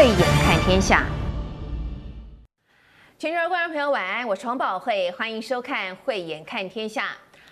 慧眼看天下，全球观众朋友晚安，我是黄宝慧，欢迎收看《慧眼看天下》。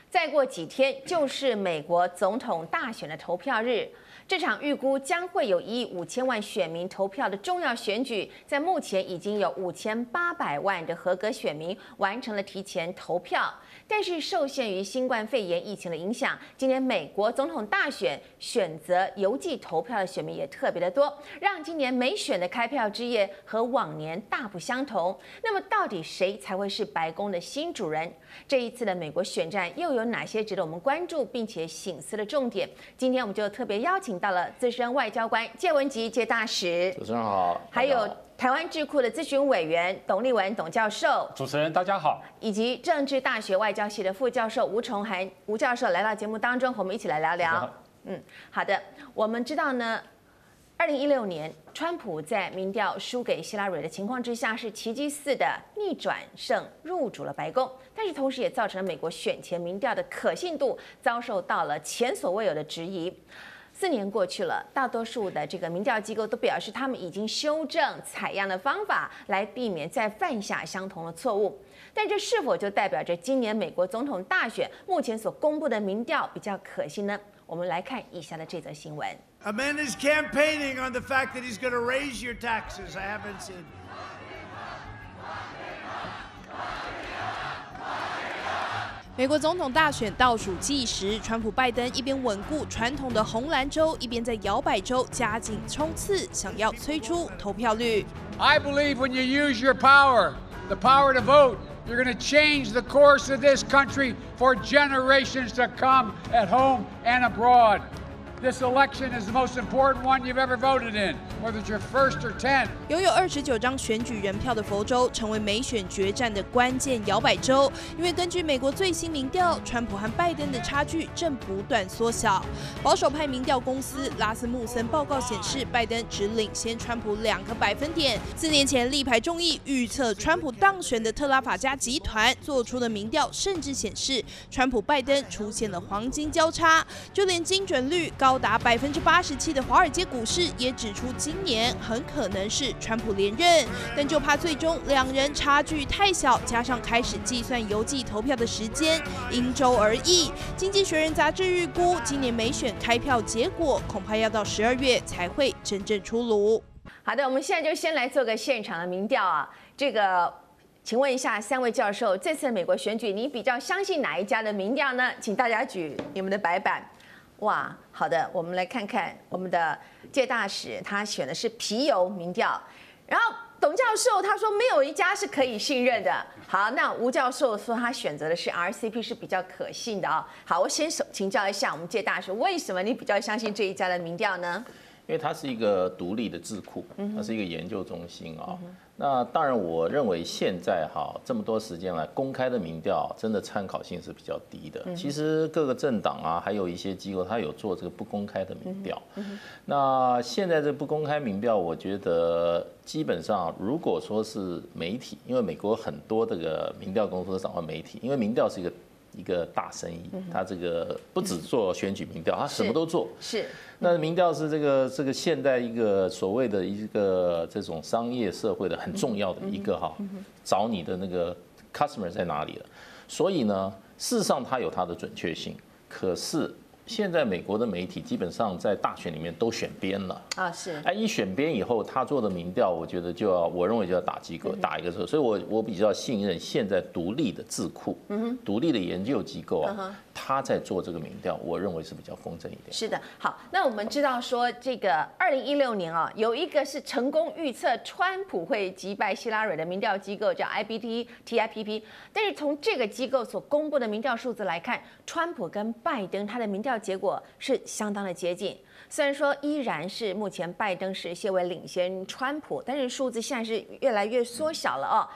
再过几天就是美国总统大选的投票日。这场预估将会有一亿五千万选民投票的重要选举，在目前已经有五千八百万的合格选民完成了提前投票。但是受限于新冠肺炎疫情的影响，今年美国总统大选选择邮寄投票的选民也特别的多，让今年美选的开票之夜和往年大不相同。那么到底谁才会是白宫的新主人？这一次的美国选战又有哪些值得我们关注并且醒思的重点？今天我们就特别邀请。到了资深外交官介文吉介大使，主持人好，还有台湾智库的咨询委员董立文董教授，主持人大家好，以及政治大学外交系的副教授吴崇涵吴教授来到节目当中，和我们一起来聊聊。嗯，好的，我们知道呢，二零一六年川普在民调输给希拉蕊的情况之下，是奇迹似的逆转胜入主了白宫，但是同时也造成了美国选前民调的可信度遭受到了前所未有的质疑。四年过去了，大多数的这个民调机构都表示，他们已经修正采样的方法，来避免再犯下相同的错误。但这是否就代表着今年美国总统大选目前所公布的民调比较可信呢？我们来看以下的这则新闻。A man is campaigning on the fact that he's going to raise your taxes. I haven't seen. 美国总统大选倒数计时，川普拜登一边稳固传统的红蓝州，一边在摇摆州加紧冲刺，想要催出投票率。I believe when you use your power, the power to vote, you're going to change the course of this country for generations to come at home and abroad. This election is the most important one you've ever voted in, whether it's your first or tenth. 拥有二十九张选举人票的佛州，成为美选决战的关键摇摆州。因为根据美国最新民调，川普和拜登的差距正不断缩小。保守派民调公司拉斯穆森报告显示，拜登只领先川普两个百分点。四年前力排众议预测川普当选的特拉法加集团做出的民调，甚至显示川普拜登出现了黄金交叉，就连精准率高。高达百分之八十七的华尔街股市也指出，今年很可能是川普连任，但就怕最终两人差距太小，加上开始计算邮寄投票的时间，因州而异。经济学人杂志预估，今年美选开票结果恐怕要到十二月才会真正出炉。好的，我们现在就先来做个现场的民调啊。这个，请问一下三位教授，这次美国选举，你比较相信哪一家的民调呢？请大家举你们的白板。哇，好的，我们来看看我们的介大使，他选的是皮尤民调，然后董教授他说没有一家是可以信任的。好，那吴教授说他选择的是 RCP 是比较可信的啊。好，我先请教一下我们介大使，为什么你比较相信这一家的民调呢？因为它是一个独立的智库，它是一个研究中心啊。那当然，我认为现在哈这么多时间来公开的民调，真的参考性是比较低的。其实各个政党啊，还有一些机构，它有做这个不公开的民调。那现在这不公开民调，我觉得基本上，如果说是媒体，因为美国很多这个民调公司都掌握媒体，因为民调是一个。一个大生意，他这个不只做选举民调，他什么都做。是，那民调是这个这个现代一个所谓的一个这种商业社会的很重要的一个哈，找你的那个 customer 在哪里了。所以呢，事实上它有它的准确性，可是。现在美国的媒体基本上在大选里面都选边了。啊，是。哎，一选边以后，他做的民调，我觉得就要，我认为就要打机构，打一个车，所以我我比较信任现在独立的智库，嗯哼，独立的研究机构啊，他在做这个民调，我认为是比较公正一点。是的，好，那我们知道说这个二零一六年啊，有一个是成功预测川普会击败希拉蕊的民调机构叫 IBT TIPP，但是从这个机构所公布的民调数字来看，川普跟拜登他的民调。结果是相当的接近，虽然说依然是目前拜登是些微领先川普，但是数字现在是越来越缩小了哦，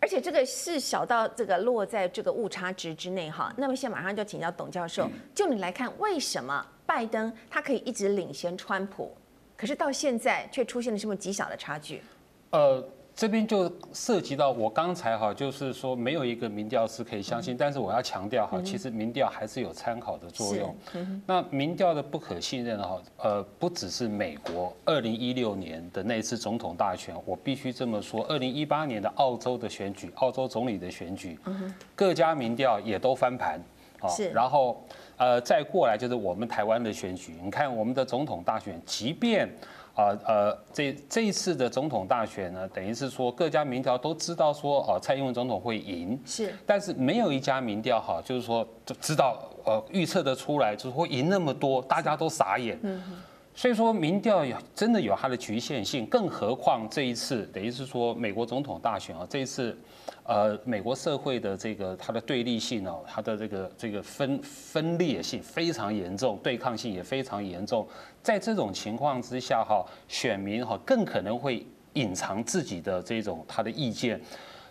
而且这个是小到这个落在这个误差值之内哈。那么现在马上就请教董教授，就你来看，为什么拜登他可以一直领先川普，可是到现在却出现了这么极小的差距？呃。这边就涉及到我刚才哈，就是说没有一个民调是可以相信，但是我要强调哈，其实民调还是有参考的作用。那民调的不可信任哈，呃，不只是美国二零一六年的那次总统大选，我必须这么说，二零一八年的澳洲的选举，澳洲总理的选举，各家民调也都翻盘啊。然后呃，再过来就是我们台湾的选举，你看我们的总统大选，即便。啊呃，这这一次的总统大选呢，等于是说各家民调都知道说，哦，蔡英文总统会赢，是，但是没有一家民调哈，就是说就知道呃预测的出来，就是会赢那么多，大家都傻眼。嗯，所以说民调有真的有它的局限性，更何况这一次等于是说美国总统大选啊，这一次。呃，美国社会的这个它的对立性哦，它的这个这个分分裂性非常严重，对抗性也非常严重。在这种情况之下哈，选民哈更可能会隐藏自己的这种他的意见。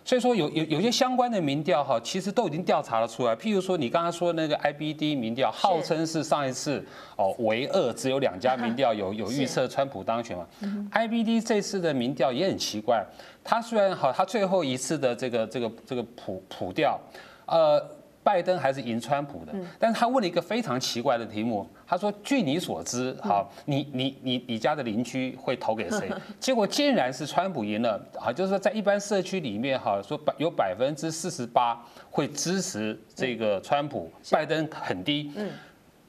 所以说有有有些相关的民调哈，其实都已经调查了出来。譬如说你刚刚说那个 IBD 民调，号称是上一次哦唯二只有两家民调 有有预测川普当选嘛。IBD 这次的民调也很奇怪，他虽然好，他最后一次的这个这个这个普普调，呃。拜登还是赢川普的，但是他问了一个非常奇怪的题目，他说：“据你所知，好，你你你你家的邻居会投给谁？” 结果竟然是川普赢了，好，就是说在一般社区里面，哈，说百有百分之四十八会支持这个川普，拜登很低。嗯，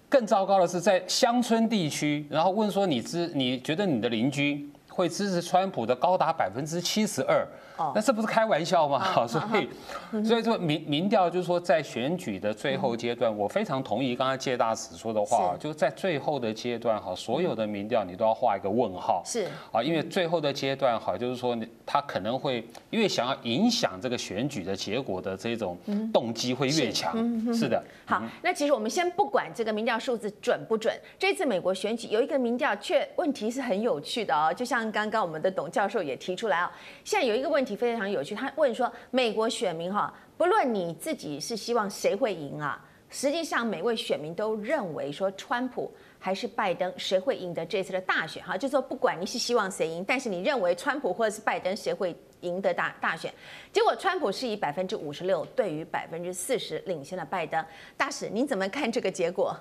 更糟糕的是在乡村地区，然后问说你知你觉得你的邻居会支持川普的高达百分之七十二。那这不是开玩笑吗？好，所以，所以说民民调就是说，在选举的最后阶段，我非常同意刚才谢大使说的话，就是在最后的阶段，哈，所有的民调你都要画一个问号，是。啊，因为最后的阶段，哈，就是说他可能会因为想要影响这个选举的结果的这种动机会越强，是。的。好，那其实我们先不管这个民调数字准不准，这次美国选举有一个民调却问题是很有趣的哦，就像刚刚我们的董教授也提出来哦，现在有一个问题。题非常有趣，他问说：“美国选民哈，不论你自己是希望谁会赢啊，实际上每位选民都认为说，川普还是拜登谁会赢得这次的大选哈，就说不管你是希望谁赢，但是你认为川普或者是拜登谁会赢得大大选？结果川普是以百分之五十六对于百分之四十领先了拜登。大使您怎么看这个结果？”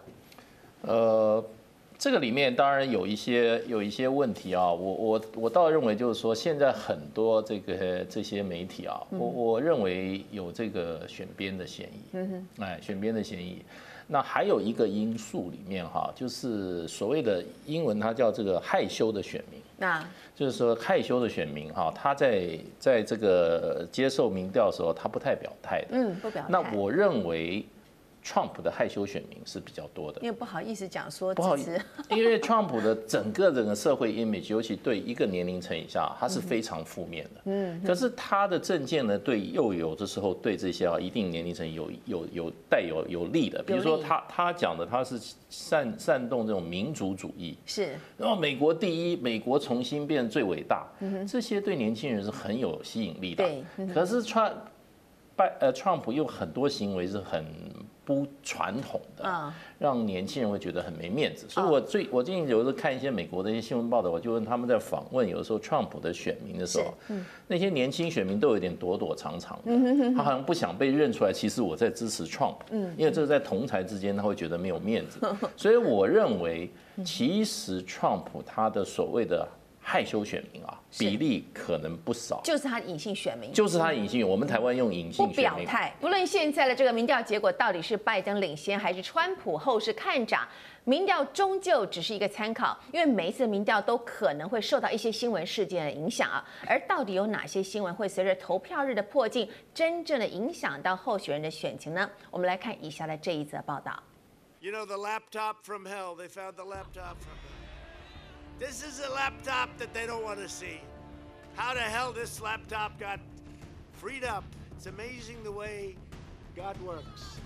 呃。这个里面当然有一些有一些问题啊，我我我倒认为就是说，现在很多这个这些媒体啊，我我认为有这个选边的嫌疑，嗯哼，哎，选边的嫌疑。那还有一个因素里面哈，就是所谓的英文它叫这个害羞的选民，那就是说害羞的选民哈，他在在这个接受民调的时候，他不太表态的，嗯，不表态。那我认为。Trump 的害羞选民是比较多的，因为不好意思讲说不好意思，因为 Trump 的整个整个社会 image，尤其对一个年龄层以下，他是非常负面的。嗯，可是他的政见呢，对又有的时候对这些啊一定年龄层有有有带有有利的，比如说他他讲的他是煽煽动这种民族主义，是，然后美国第一，美国重新变最伟大，这些对年轻人是很有吸引力的。对，可是 Trump 拜呃 Trump 又很多行为是很。不传统的，让年轻人会觉得很没面子。所以我最我最近有时候看一些美国的一些新闻报道，我就问他们在访问有的时候 Trump 的选民的时候，那些年轻选民都有点躲躲藏藏的，他好像不想被认出来。其实我在支持 Trump，因为这是在同台之间，他会觉得没有面子。所以我认为，其实 Trump 他的所谓的。害羞选民啊，比例可能不少，就是他隐性选民，就是他隐性。我们台湾用隐性选民。不表态，不论现在的这个民调结果到底是拜登领先还是川普后势看涨，民调终究只是一个参考，因为每一次民调都可能会受到一些新闻事件的影响啊。而到底有哪些新闻会随着投票日的迫近，真正的影响到候选人的选情呢？我们来看以下的这一则报道。You know the laptop from hell, they found the laptop from This is a laptop that they don't want to see. How the hell this laptop got freed up? It's amazing the way God works.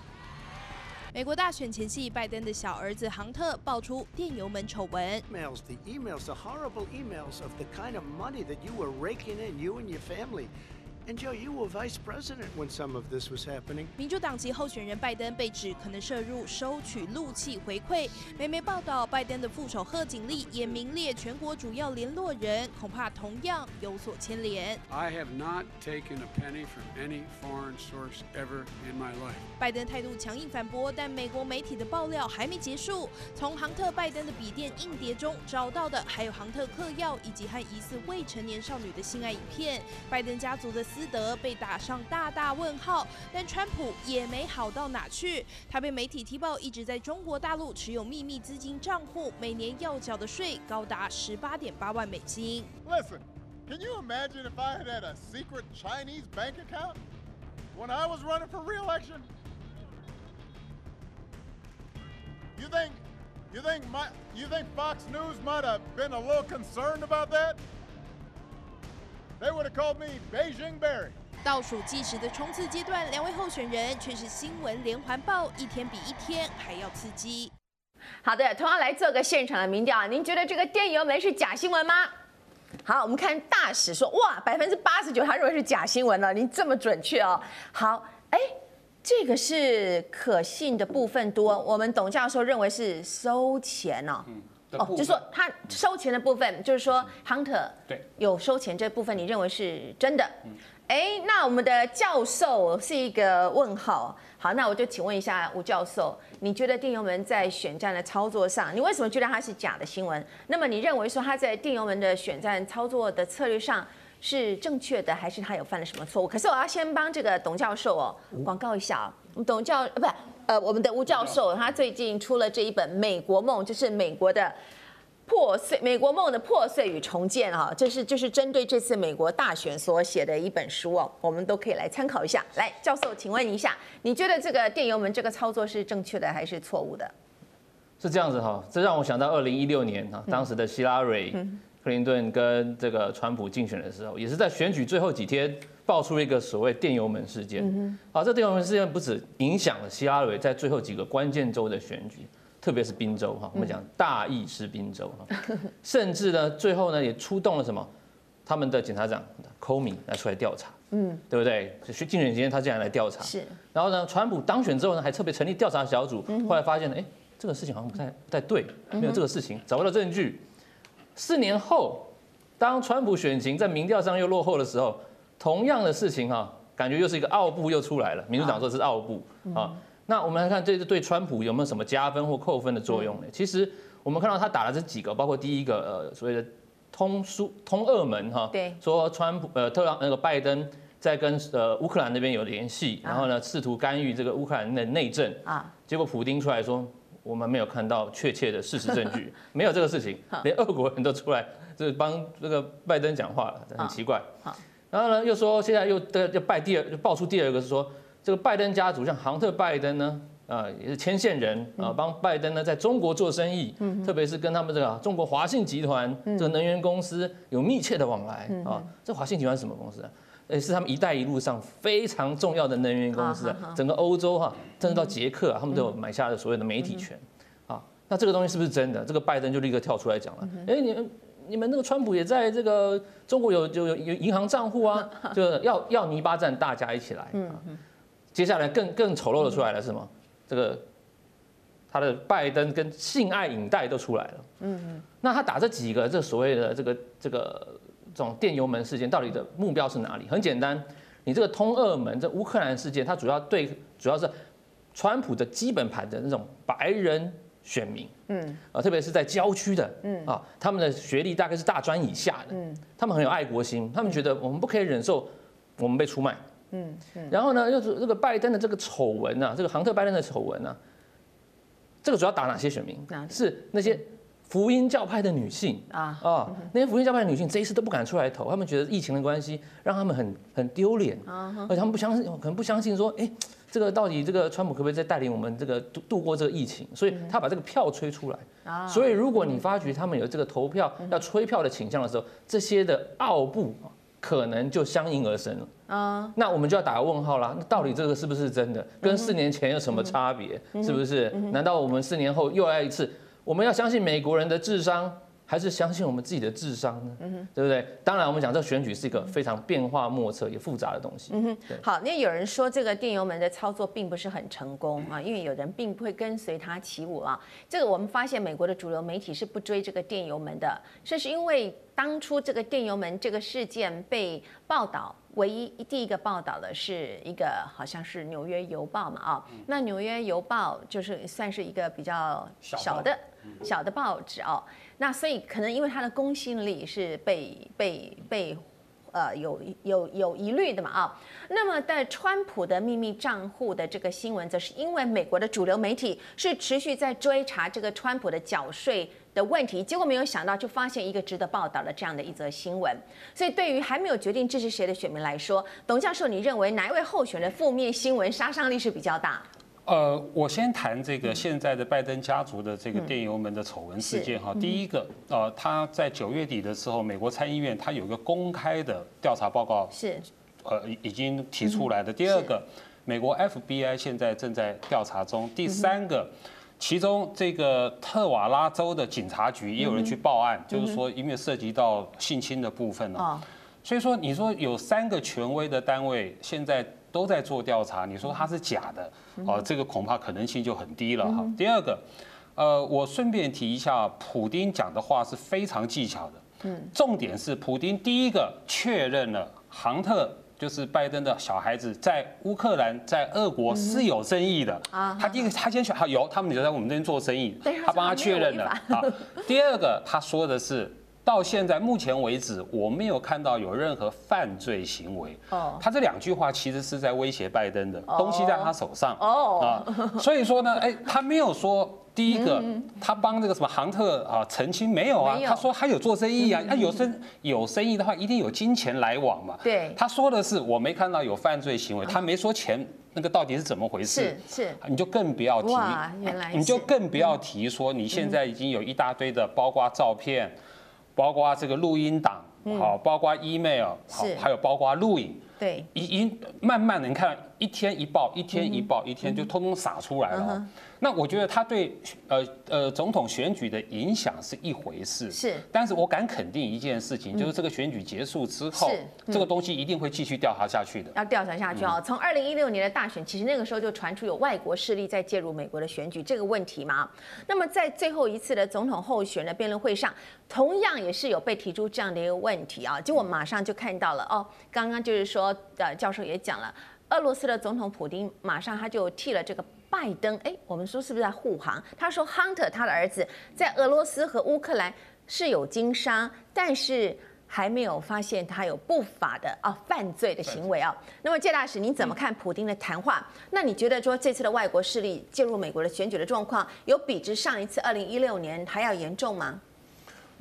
美国大选前夕，拜登的小儿子杭特爆出电邮门丑闻。Emails, the emails, the horrible emails of the kind of money that you were raking in, you and your family. And Joe, you were vice president when some of this was happening. 民主党籍候选人拜登被指可能涉入收取怒气回馈。美媒报道，拜登的副手贺锦丽也名列全国主要联络人，恐怕同样有所牵连。I have not taken a penny from any foreign source ever in my life. 拜登态度强硬反驳，但美国媒体的爆料还没结束。从杭特·拜登的笔电硬碟中找到的，还有杭特嗑药以及和疑似未成年少女的性爱影片。拜登家族的私德被打上大大问号，但川普也没好到哪去。他被媒体踢爆，一直在中国大陆持有秘密资金账户，每年要缴的税高达十八点八万美金。Listen, can you imagine if I had had a secret Chinese bank account when I was running for re-election? You think, you think my, you think Fox News might have been a little concerned about that? They would have called me Beijing Barry. 倒数计时的冲刺阶段，两位候选人却是新闻连环报，一天比一天还要刺激。好的，同样来做个现场的民调啊，您觉得这个电邮门是假新闻吗？好，我们看大使说，哇，百分之八十九他认为是假新闻了，您这么准确哦。好，哎，这个是可信的部分多，我们董教授认为是收钱哦。嗯哦，就是说他收钱的部分，就是说 Hunter 对有收钱这部分，你认为是真的？哎，那我们的教授是一个问号。好，那我就请问一下吴教授，你觉得电油门在选战的操作上，你为什么觉得它是假的新闻？那么你认为说他在电油门的选战操作的策略上是正确的，还是他有犯了什么错误？可是我要先帮这个董教授哦广告一下哦，董教不是。呃，我们的吴教授他最近出了这一本《美国梦》，就是美国的破碎，美国梦的破碎与重建啊，这是就是针对这次美国大选所写的一本书哦，我们都可以来参考一下。来，教授，请问一下，你觉得这个电邮门这个操作是正确的还是错误的？是这样子哈，这让我想到二零一六年哈，当时的希拉蕊、克林顿跟这个川普竞选的时候，也是在选举最后几天。爆出一个所谓电油门事件，啊，这电油门事件不止影响了希拉蕊在最后几个关键州的选举，特别是宾州哈，我们讲大意是宾州哈，甚至呢，最后呢也出动了什么，他们的检察长 Comey 来出来调查，嗯，对不对？竞选期间他竟然来调查，是，然后呢，川普当选之后呢，还特别成立调查小组，后来发现呢，哎，这个事情好像不太不太对，没有这个事情，找不到证据。四年后，当川普选情在民调上又落后的时候。同样的事情哈，感觉又是一个奥布又出来了。民主党说是奥布啊，那我们来看这是对川普有没有什么加分或扣分的作用呢？其实我们看到他打了这几个，包括第一个呃所谓的通书通俄门哈，对，说川普呃特朗那个拜登在跟呃乌克兰那边有联系，然后呢试图干预这个乌克兰的内政啊，结果普丁出来说我们没有看到确切的事实证据，没有这个事情，连俄国人都出来就是帮这个拜登讲话了，很奇怪。然后呢，又说现在又的要拜第二，就爆出第二个是说，这个拜登家族像杭特拜登呢，啊也是牵线人啊，帮拜登呢在中国做生意，特别是跟他们这个中国华信集团这个能源公司有密切的往来啊。这华信集团是什么公司啊？诶，是他们“一带一路”上非常重要的能源公司啊。整个欧洲哈，甚至到捷克啊，他们都有买下了所谓的媒体权啊。那这个东西是不是真的？这个拜登就立刻跳出来讲了，哎，你们。你们那个川普也在这个中国有就有有银行账户啊，就要要泥巴战，大家一起来。接下来更更丑陋的出来了是什么？这个他的拜登跟性爱影带都出来了。嗯，那他打这几个这所谓的这个这个这种电油门事件，到底的目标是哪里？很简单，你这个通俄门这乌克兰事件，它主要对主要是川普的基本盘的那种白人。选民，嗯，啊，特别是在郊区的，嗯，啊，他们的学历大概是大专以下的，嗯，他们很有爱国心，他们觉得我们不可以忍受我们被出卖，嗯，然后呢，又是这个拜登的这个丑闻啊，这个杭特拜登的丑闻啊，这个主要打哪些选民？是那些福音教派的女性。啊。啊，那些福音教派的女性这一次都不敢出来投，他们觉得疫情的关系让他们很很丢脸，啊，而且他们不相信，可能不相信说，哎。这个到底这个川普可不可以再带领我们这个度度过这个疫情？所以他把这个票吹出来。所以如果你发觉他们有这个投票要吹票的倾向的时候，这些的奥布可能就相应而生了。啊，那我们就要打个问号啦。那到底这个是不是真的？跟四年前有什么差别？是不是？难道我们四年后又来一次？我们要相信美国人的智商？还是相信我们自己的智商呢？嗯对不对？当然，我们讲这个选举是一个非常变化莫测也复杂的东西。嗯哼。好，那有人说这个电油门的操作并不是很成功啊，因为有人并不会跟随他起舞啊。这个我们发现美国的主流媒体是不追这个电油门的，这是因为当初这个电邮门这个事件被报道，唯一第一个报道的是一个好像是《纽约邮报》嘛啊，那《纽约邮报》就是算是一个比较小的。小的报纸哦，那所以可能因为它的公信力是被被被呃有有有疑虑的嘛啊，那么在川普的秘密账户的这个新闻，则是因为美国的主流媒体是持续在追查这个川普的缴税的问题，结果没有想到就发现一个值得报道的这样的一则新闻，所以对于还没有决定支持谁的选民来说，董教授，你认为哪一位候选的负面新闻杀伤力是比较大？呃，我先谈这个现在的拜登家族的这个电邮门的丑闻事件哈。第一个，呃，他在九月底的时候，美国参议院他有一个公开的调查报告，是，呃，已经提出来的。第二个，美国 FBI 现在正在调查中。第三个，其中这个特瓦拉州的警察局也有人去报案，就是说因为涉及到性侵的部分呢。所以说，你说有三个权威的单位现在。都在做调查，你说它是假的，哦，这个恐怕可能性就很低了哈。第二个，呃，我顺便提一下，普丁讲的话是非常技巧的，嗯，重点是普丁第一个确认了杭特就是拜登的小孩子在乌克兰在俄国是有生意的啊，他第一个他先说有，他们就在我们这边做生意，他帮他确认了啊。第二个他说的是。到现在目前为止，我没有看到有任何犯罪行为。哦，他这两句话其实是在威胁拜登的，东西在他手上。哦，啊，所以说呢，哎，他没有说第一个，他帮这个什么杭特啊澄清没有啊？他说他有做生意啊，他有生有生意的话，一定有金钱来往嘛。对，他说的是我没看到有犯罪行为，他没说钱那个到底是怎么回事。是是，你就更不要提，你就更不要提说你现在已经有一大堆的，包括照片。包括这个录音档，好，包括 email，好，还有包括录影，对，已经慢慢的，你看一天一报，一天一报，一天就通通撒出来了。那我觉得他对呃呃总统选举的影响是一回事，是，但是我敢肯定一件事情，就是这个选举结束之后，这个东西一定会继续调查下去的。要调查下去啊！从二零一六年的大选，其实那个时候就传出有外国势力在介入美国的选举这个问题嘛。那么在最后一次的总统候选的辩论会上，同样也是有被提出这样的一个问题啊，就我马上就看到了哦，刚刚就是说呃教授也讲了，俄罗斯的总统普京马上他就替了这个。拜登，哎，我们说是不是在护航？他说，Hunter 他的儿子在俄罗斯和乌克兰是有经商，但是还没有发现他有不法的啊犯罪的行为啊。那么，介大使，你怎么看普京的谈话？那你觉得说这次的外国势力介入美国的选举的状况，有比之上一次二零一六年还要严重吗？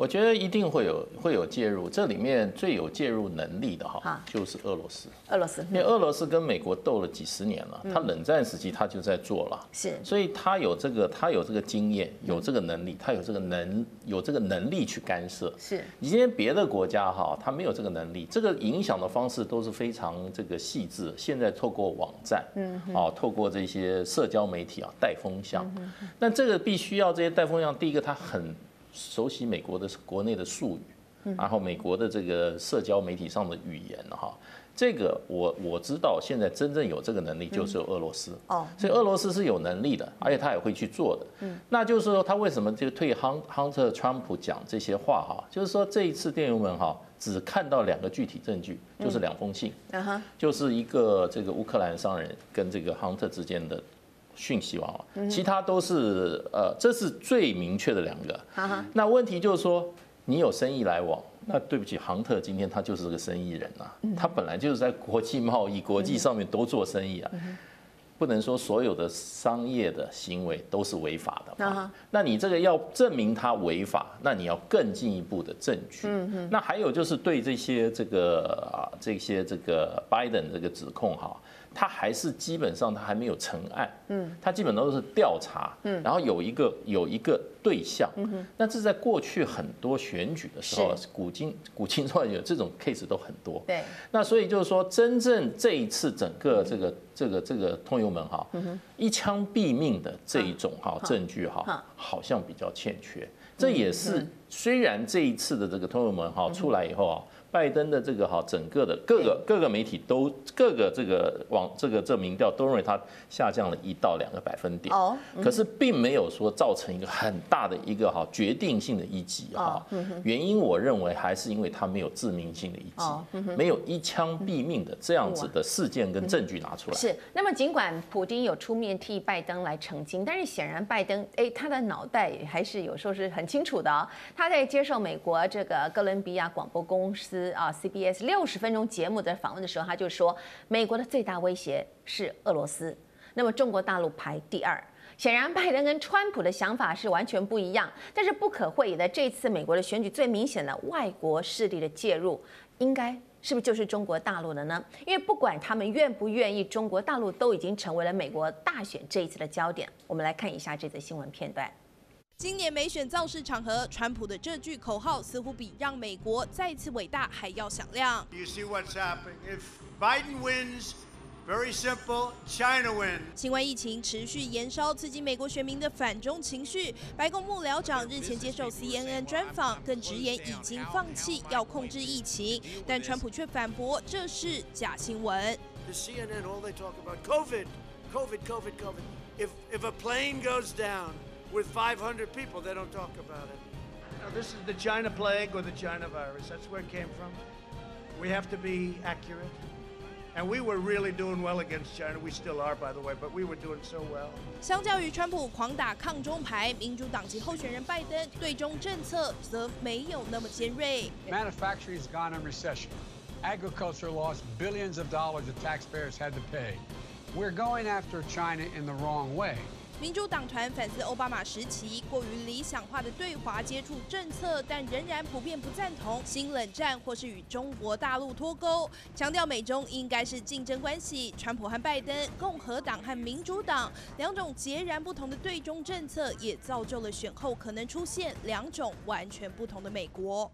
我觉得一定会有会有介入，这里面最有介入能力的哈，就是俄罗斯。俄罗斯，因为俄罗斯跟美国斗了几十年了，他冷战时期他就在做了，是，所以他有这个他有这个经验，有这个能力，他有这个能有这个能力去干涉。是，你今天别的国家哈，他没有这个能力，这个影响的方式都是非常这个细致。现在透过网站，嗯，啊，透过这些社交媒体啊带风向，那这个必须要这些带风向，第一个他很。熟悉美国的国内的术语，然后美国的这个社交媒体上的语言哈，这个我我知道，现在真正有这个能力就是俄罗斯哦，所以俄罗斯是有能力的，而且他也会去做的。嗯，那就是说他为什么就对亨亨特川普讲这些话哈？就是说这一次电邮们哈，只看到两个具体证据，就是两封信，就是一个这个乌克兰商人跟这个亨特之间的。讯息往往，其他都是呃，这是最明确的两个。那问题就是说，你有生意来往，那对不起，杭特今天他就是个生意人啊，他本来就是在国际贸易、国际上面都做生意啊，不能说所有的商业的行为都是违法的。那你这个要证明他违法，那你要更进一步的证据。那还有就是对这些这个啊这些这个拜登这个指控哈。他还是基本上他还没有成案，嗯，他基本上都是调查，嗯，然后有一个有一个对象，嗯，那这在过去很多选举的时候，古今古今中外有这种 case 都很多，对，那所以就是说，真正这一次整个这个这个这个通油门哈，一枪毙命的这一种哈证据哈，好。像比较欠缺，这也是虽然这一次的这个通油门哈出来以后啊。拜登的这个哈，整个的各个各个媒体都各个这个网这个这民调都认为他下降了一到两个百分点，哦可是并没有说造成一个很大的一个哈决定性的一击哈。原因我认为还是因为他没有致命性的一击，没有一枪毙命的这样子的事件跟证据拿出来。是。那么尽管普京有出面替拜登来澄清，但是显然拜登哎他的脑袋还是有时候是很清楚的。哦他在接受美国这个哥伦比亚广播公司。啊，CBS 六十分钟节目的访问的时候，他就说，美国的最大威胁是俄罗斯，那么中国大陆排第二。显然，拜登跟川普的想法是完全不一样。但是不可讳言的，这次美国的选举最明显的外国势力的介入，应该是不是就是中国大陆的呢？因为不管他们愿不愿意，中国大陆都已经成为了美国大选这一次的焦点。我们来看一下这则新闻片段。今年美选造势场合，川普的这句口号似乎比让美国再次伟大还要响亮。You see what's happening? If Biden wins, very simple, China wins. 新冠疫情持续延烧，刺激美国选民的反中情绪。白宫幕僚长日前接受 CNN 专访，更直言已经放弃要控制疫情，但川普却反驳这是假新闻。The CNN all they talk about COVID, COVID, COVID, COVID. If if a plane goes down. With 500 people, they don't talk about it. Now, this is the China plague or the China virus. That's where it came from. We have to be accurate. And we were really doing well against China. We still are, by the way, but we were doing so well. 相较于川普狂打抗中牌，民主党籍候选人拜登对中政策则没有那么尖锐。Manufacturing has gone in recession. Agriculture lost billions of dollars that taxpayers had to pay. We're going after China in the wrong way. 民主党团反思奥巴马时期过于理想化的对华接触政策，但仍然普遍不赞同新冷战或是与中国大陆脱钩，强调美中应该是竞争关系。川普和拜登、共和党和民主党两种截然不同的对中政策，也造就了选后可能出现两种完全不同的美国。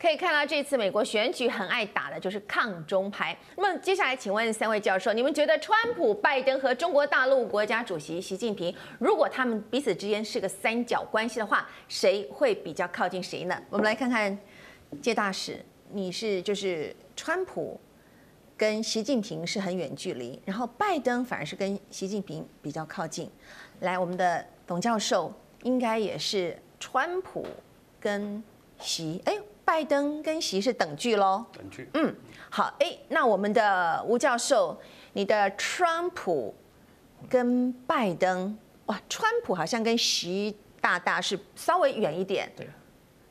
可以看到，这次美国选举很爱打的就是抗中牌。那么接下来，请问三位教授，你们觉得川普、拜登和中国大陆国家主席习近平，如果他们彼此之间是个三角关系的话，谁会比较靠近谁呢？我们来看看介大使，你是就是川普跟习近平是很远距离，然后拜登反而是跟习近平比较靠近。来，我们的董教授应该也是川普跟习，哎。拜登跟习是等距喽，等距。嗯，好，哎，那我们的吴教授，你的川普跟拜登，哇，川普好像跟习大大是稍微远一点，对。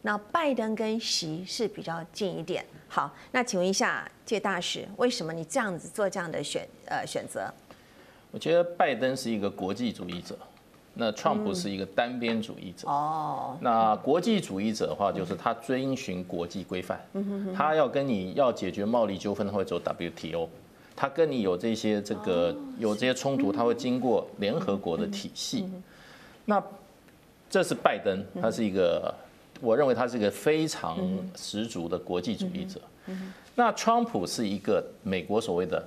那拜登跟习是比较近一点。好，那请问一下谢大使，为什么你这样子做这样的选呃选择？我觉得拜登是一个国际主义者。那川普是一个单边主义者哦。那国际主义者的话，就是他遵循国际规范。他要跟你要解决贸易纠纷，他会走 WTO。他跟你有这些这个有这些冲突，他会经过联合国的体系。那这是拜登，他是一个，我认为他是一个非常十足的国际主义者。那川普是一个美国所谓的。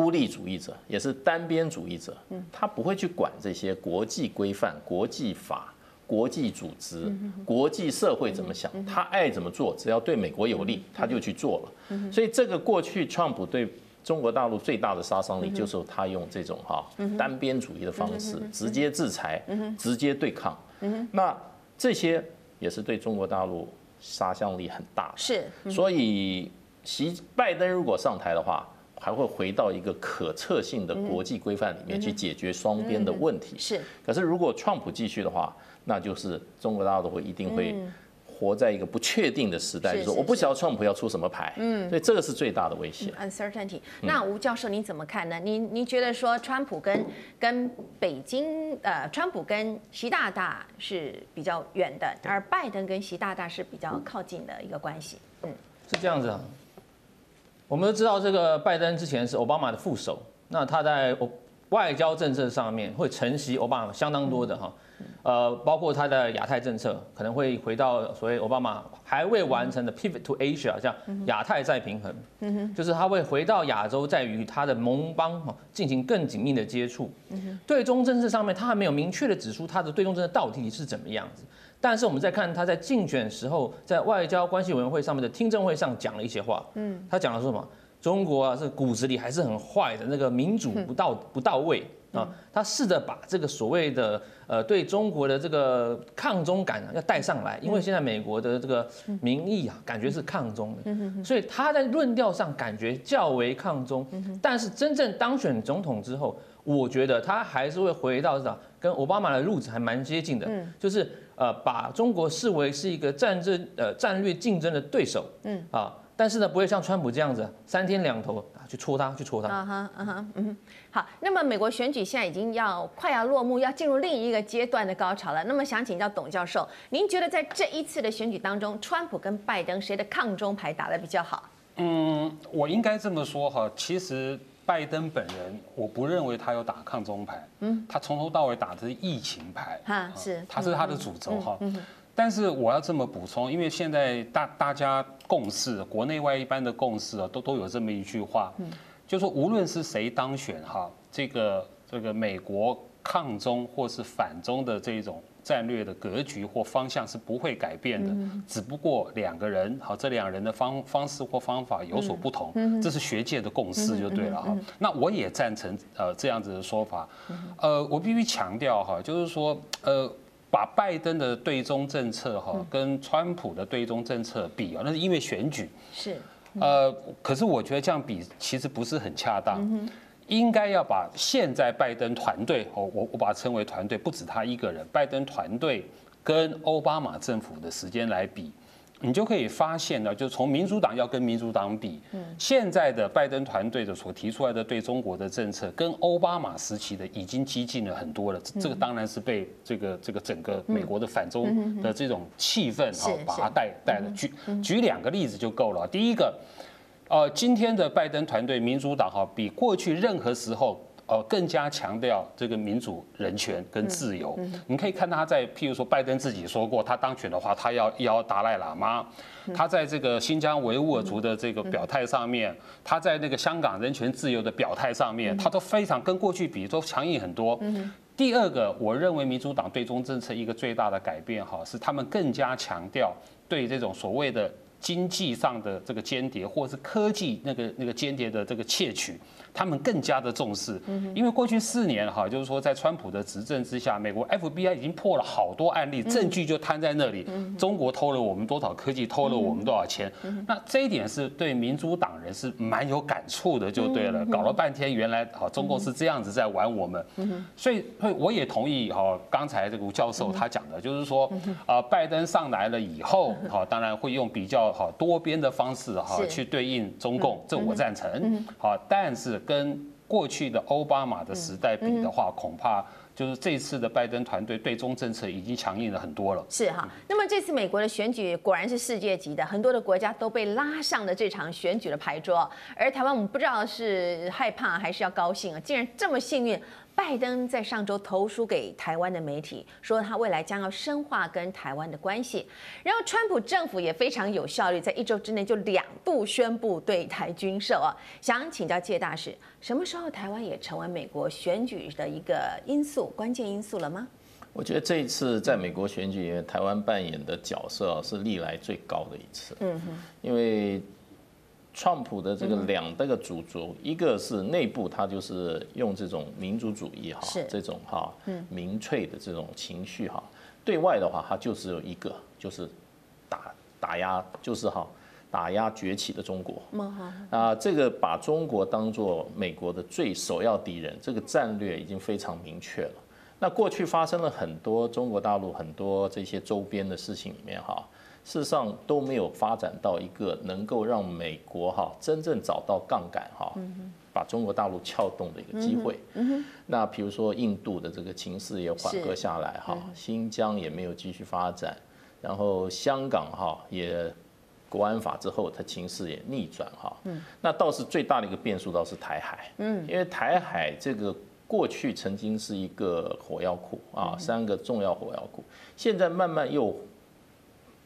孤立主义者也是单边主义者，他不会去管这些国际规范、国际法、国际组织、国际社会怎么想，他爱怎么做，只要对美国有利，他就去做了。所以这个过去，川普对中国大陆最大的杀伤力就是他用这种哈单边主义的方式，直接制裁、直接对抗。那这些也是对中国大陆杀伤力很大的。是，所以习拜登如果上台的话。还会回到一个可测性的国际规范里面去解决双边的问题。是，可是如果川普继续的话，那就是中国大陆会一定会活在一个不确定的时代，就是我不晓得川普要出什么牌。嗯，所以这个是最大的威胁。Uncertainty。那吴教授你怎么看呢？您您觉得说川普跟跟北京呃，川普跟习大大是比较远的，而拜登跟习大大是比较靠近的一个关系？嗯，是这样子啊。我们都知道，这个拜登之前是奥巴马的副手，那他在外交政策上面会承袭奥巴马相当多的哈。呃，包括他的亚太政策可能会回到所谓奥巴马还未完成的 pivot to Asia，像亚太再平衡，就是他会回到亚洲，在与他的盟邦哈进行更紧密的接触。对中政策上面，他还没有明确的指出他的对中政策到底是怎么样子。但是我们在看他在竞选时候在外交关系委员会上面的听证会上讲了一些话，嗯，他讲了说什么？中国啊，是骨子里还是很坏的，那个民主不到不到位。啊，他试着把这个所谓的呃对中国的这个抗中感要带上来，因为现在美国的这个民意啊，感觉是抗中的，所以他在论调上感觉较为抗中，但是真正当选总统之后，我觉得他还是会回到这跟奥巴马的路子还蛮接近的，就是呃把中国视为是一个战争呃战略竞争的对手，嗯啊。但是呢，不会像川普这样子三天两头啊去戳他，去戳他。啊哈，嗯哼，嗯哼。好，那么美国选举现在已经要快要落幕，要进入另一个阶段的高潮了。那么想请教董教授，您觉得在这一次的选举当中，川普跟拜登谁的抗中牌打得比较好？嗯，我应该这么说哈，其实拜登本人，我不认为他有打抗中牌，嗯，他从头到尾打的是疫情牌，哈，是，他是他的主轴哈。嗯但是我要这么补充，因为现在大大家共识，国内外一般的共识啊，都都有这么一句话，嗯。就说无论是谁当选哈，这个这个美国抗中或是反中的这种战略的格局或方向是不会改变的，只不过两个人好，这两人的方方式或方法有所不同，这是学界的共识就对了哈。那我也赞成呃这样子的说法，呃，我必须强调哈，就是说呃。把拜登的对中政策哈跟川普的对中政策比啊，那是因为选举是，呃，可是我觉得这样比其实不是很恰当，应该要把现在拜登团队我，我我把它称为团队，不止他一个人，拜登团队跟奥巴马政府的时间来比。你就可以发现呢，就从民主党要跟民主党比，现在的拜登团队的所提出来的对中国的政策，跟奥巴马时期的已经激进了很多了。这个当然是被这个这个整个美国的反中的这种气氛哈，把它带带了。举举两个例子就够了。第一个，呃，今天的拜登团队民主党哈，比过去任何时候。呃，更加强调这个民主、人权跟自由。你可以看他在，譬如说，拜登自己说过，他当选的话，他要邀达赖喇嘛。他在这个新疆维吾尔族的这个表态上面，他在那个香港人权自由的表态上面，他都非常跟过去比都强硬很多。第二个，我认为民主党对中政策一个最大的改变哈，是他们更加强调对这种所谓的经济上的这个间谍，或者是科技那个那个间谍的这个窃取。他们更加的重视，因为过去四年哈，就是说在川普的执政之下，美国 FBI 已经破了好多案例，证据就摊在那里。中国偷了我们多少科技，偷了我们多少钱，那这一点是对民主党人是蛮有感触的，就对了。搞了半天，原来哈中共是这样子在玩我们，所以会我也同意哈刚才这个吴教授他讲的，就是说啊拜登上来了以后，哈当然会用比较好多边的方式哈去对应中共，这我赞成。好，但是。跟过去的奥巴马的时代比的话，恐怕就是这次的拜登团队对中政策已经强硬了很多了。是哈，那么这次美国的选举果然是世界级的，很多的国家都被拉上了这场选举的牌桌，而台湾我们不知道是害怕还是要高兴啊，竟然这么幸运。拜登在上周投书给台湾的媒体，说他未来将要深化跟台湾的关系。然后，川普政府也非常有效率，在一周之内就两度宣布对台军售啊。想请教介大使，什么时候台湾也成为美国选举的一个因素、关键因素了吗？我觉得这一次在美国选举，台湾扮演的角色是历来最高的一次。嗯哼，因为。川普的这个两个主轴，一个是内部，他就是用这种民族主义哈，这种哈民粹的这种情绪哈；对外的话，他就只有一个，就是打打压，就是哈打压崛起的中国。啊，这个把中国当做美国的最首要敌人，这个战略已经非常明确了。那过去发生了很多中国大陆很多这些周边的事情里面哈。事实上都没有发展到一个能够让美国哈真正找到杠杆哈，把中国大陆撬动的一个机会。那比如说印度的这个情势也缓和下来哈，新疆也没有继续发展，然后香港哈也国安法之后，它情势也逆转哈。嗯，那倒是最大的一个变数，倒是台海。嗯，因为台海这个过去曾经是一个火药库啊，三个重要火药库，现在慢慢又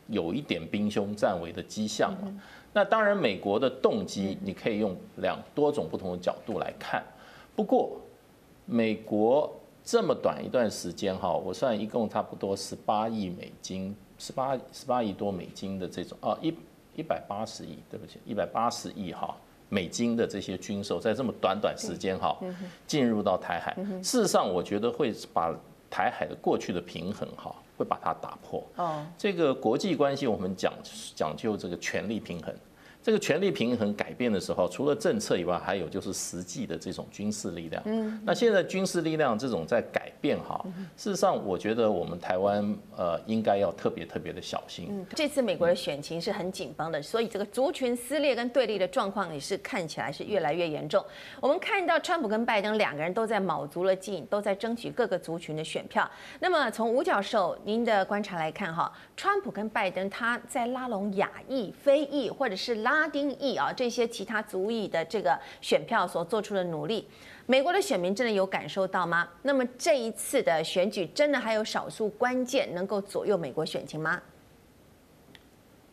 有一点兵凶战危的迹象了。那当然，美国的动机你可以用两多种不同的角度来看。不过，美国这么短一段时间哈，我算一共差不多十八亿美金，十八十八亿多美金的这种啊一。一百八十亿，对不起，一百八十亿哈美金的这些军售，在这么短短时间哈进入到台海，事实上我觉得会把台海的过去的平衡哈会把它打破。哦，这个国际关系我们讲讲究这个权力平衡。这个权力平衡改变的时候，除了政策以外，还有就是实际的这种军事力量。嗯，那现在军事力量这种在改变哈，事实上我觉得我们台湾呃应该要特别特别的小心。嗯，这次美国的选情是很紧绷的，所以这个族群撕裂跟对立的状况也是看起来是越来越严重。我们看到川普跟拜登两个人都在卯足了劲，都在争取各个族群的选票。那么从吴教授您的观察来看哈，川普跟拜登他在拉拢亚裔、非裔或者是拉拉丁裔啊，这些其他族裔的这个选票所做出的努力，美国的选民真的有感受到吗？那么这一次的选举，真的还有少数关键能够左右美国选情吗？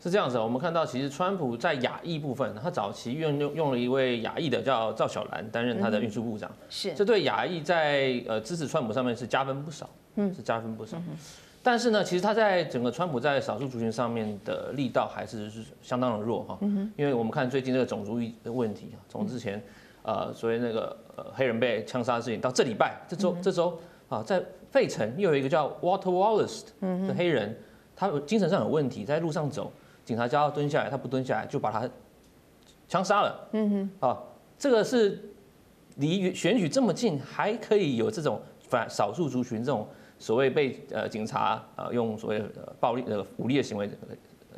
是这样子，我们看到其实川普在亚裔部分，他早期用用用了一位亚裔的叫赵小兰担任他的运输部长，是这对亚裔在呃支持川普上面是加分不少，嗯，是加分不少。嗯但是呢，其实他在整个川普在少数族群上面的力道还是是相当的弱哈，因为我们看最近这个种族的问题，从之前呃所谓那个呃黑人被枪杀的事情，到这礼拜这周这周啊，在费城又有一个叫 Walter Wallace 的黑人，他精神上有问题，在路上走，警察叫他蹲下来，他不蹲下来就把他枪杀了，嗯哼，啊，这个是离选举这么近，还可以有这种反少数族群这种。所谓被呃警察呃用所谓暴力呃武力的行为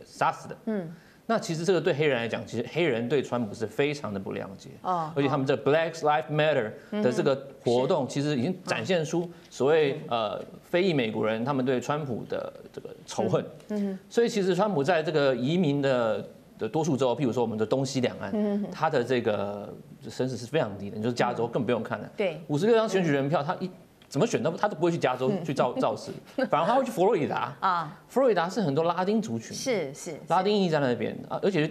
杀死的，嗯，那其实这个对黑人来讲，其实黑人对川普是非常的不谅解，哦，而且他们这 Black Lives Matter 的这个活动，其实已经展现出所谓呃非裔美国人他们对川普的这个仇恨，嗯，所以其实川普在这个移民的的多数州，譬如说我们的东西两岸，他的这个声势是非常低的，你就是加州更不用看了，对，五十六张选举人票，他一。怎么选都他都不会去加州去造 造势，反而他会去佛罗里达啊。佛罗里达是很多拉丁族群，是是拉丁裔在那边啊，而且。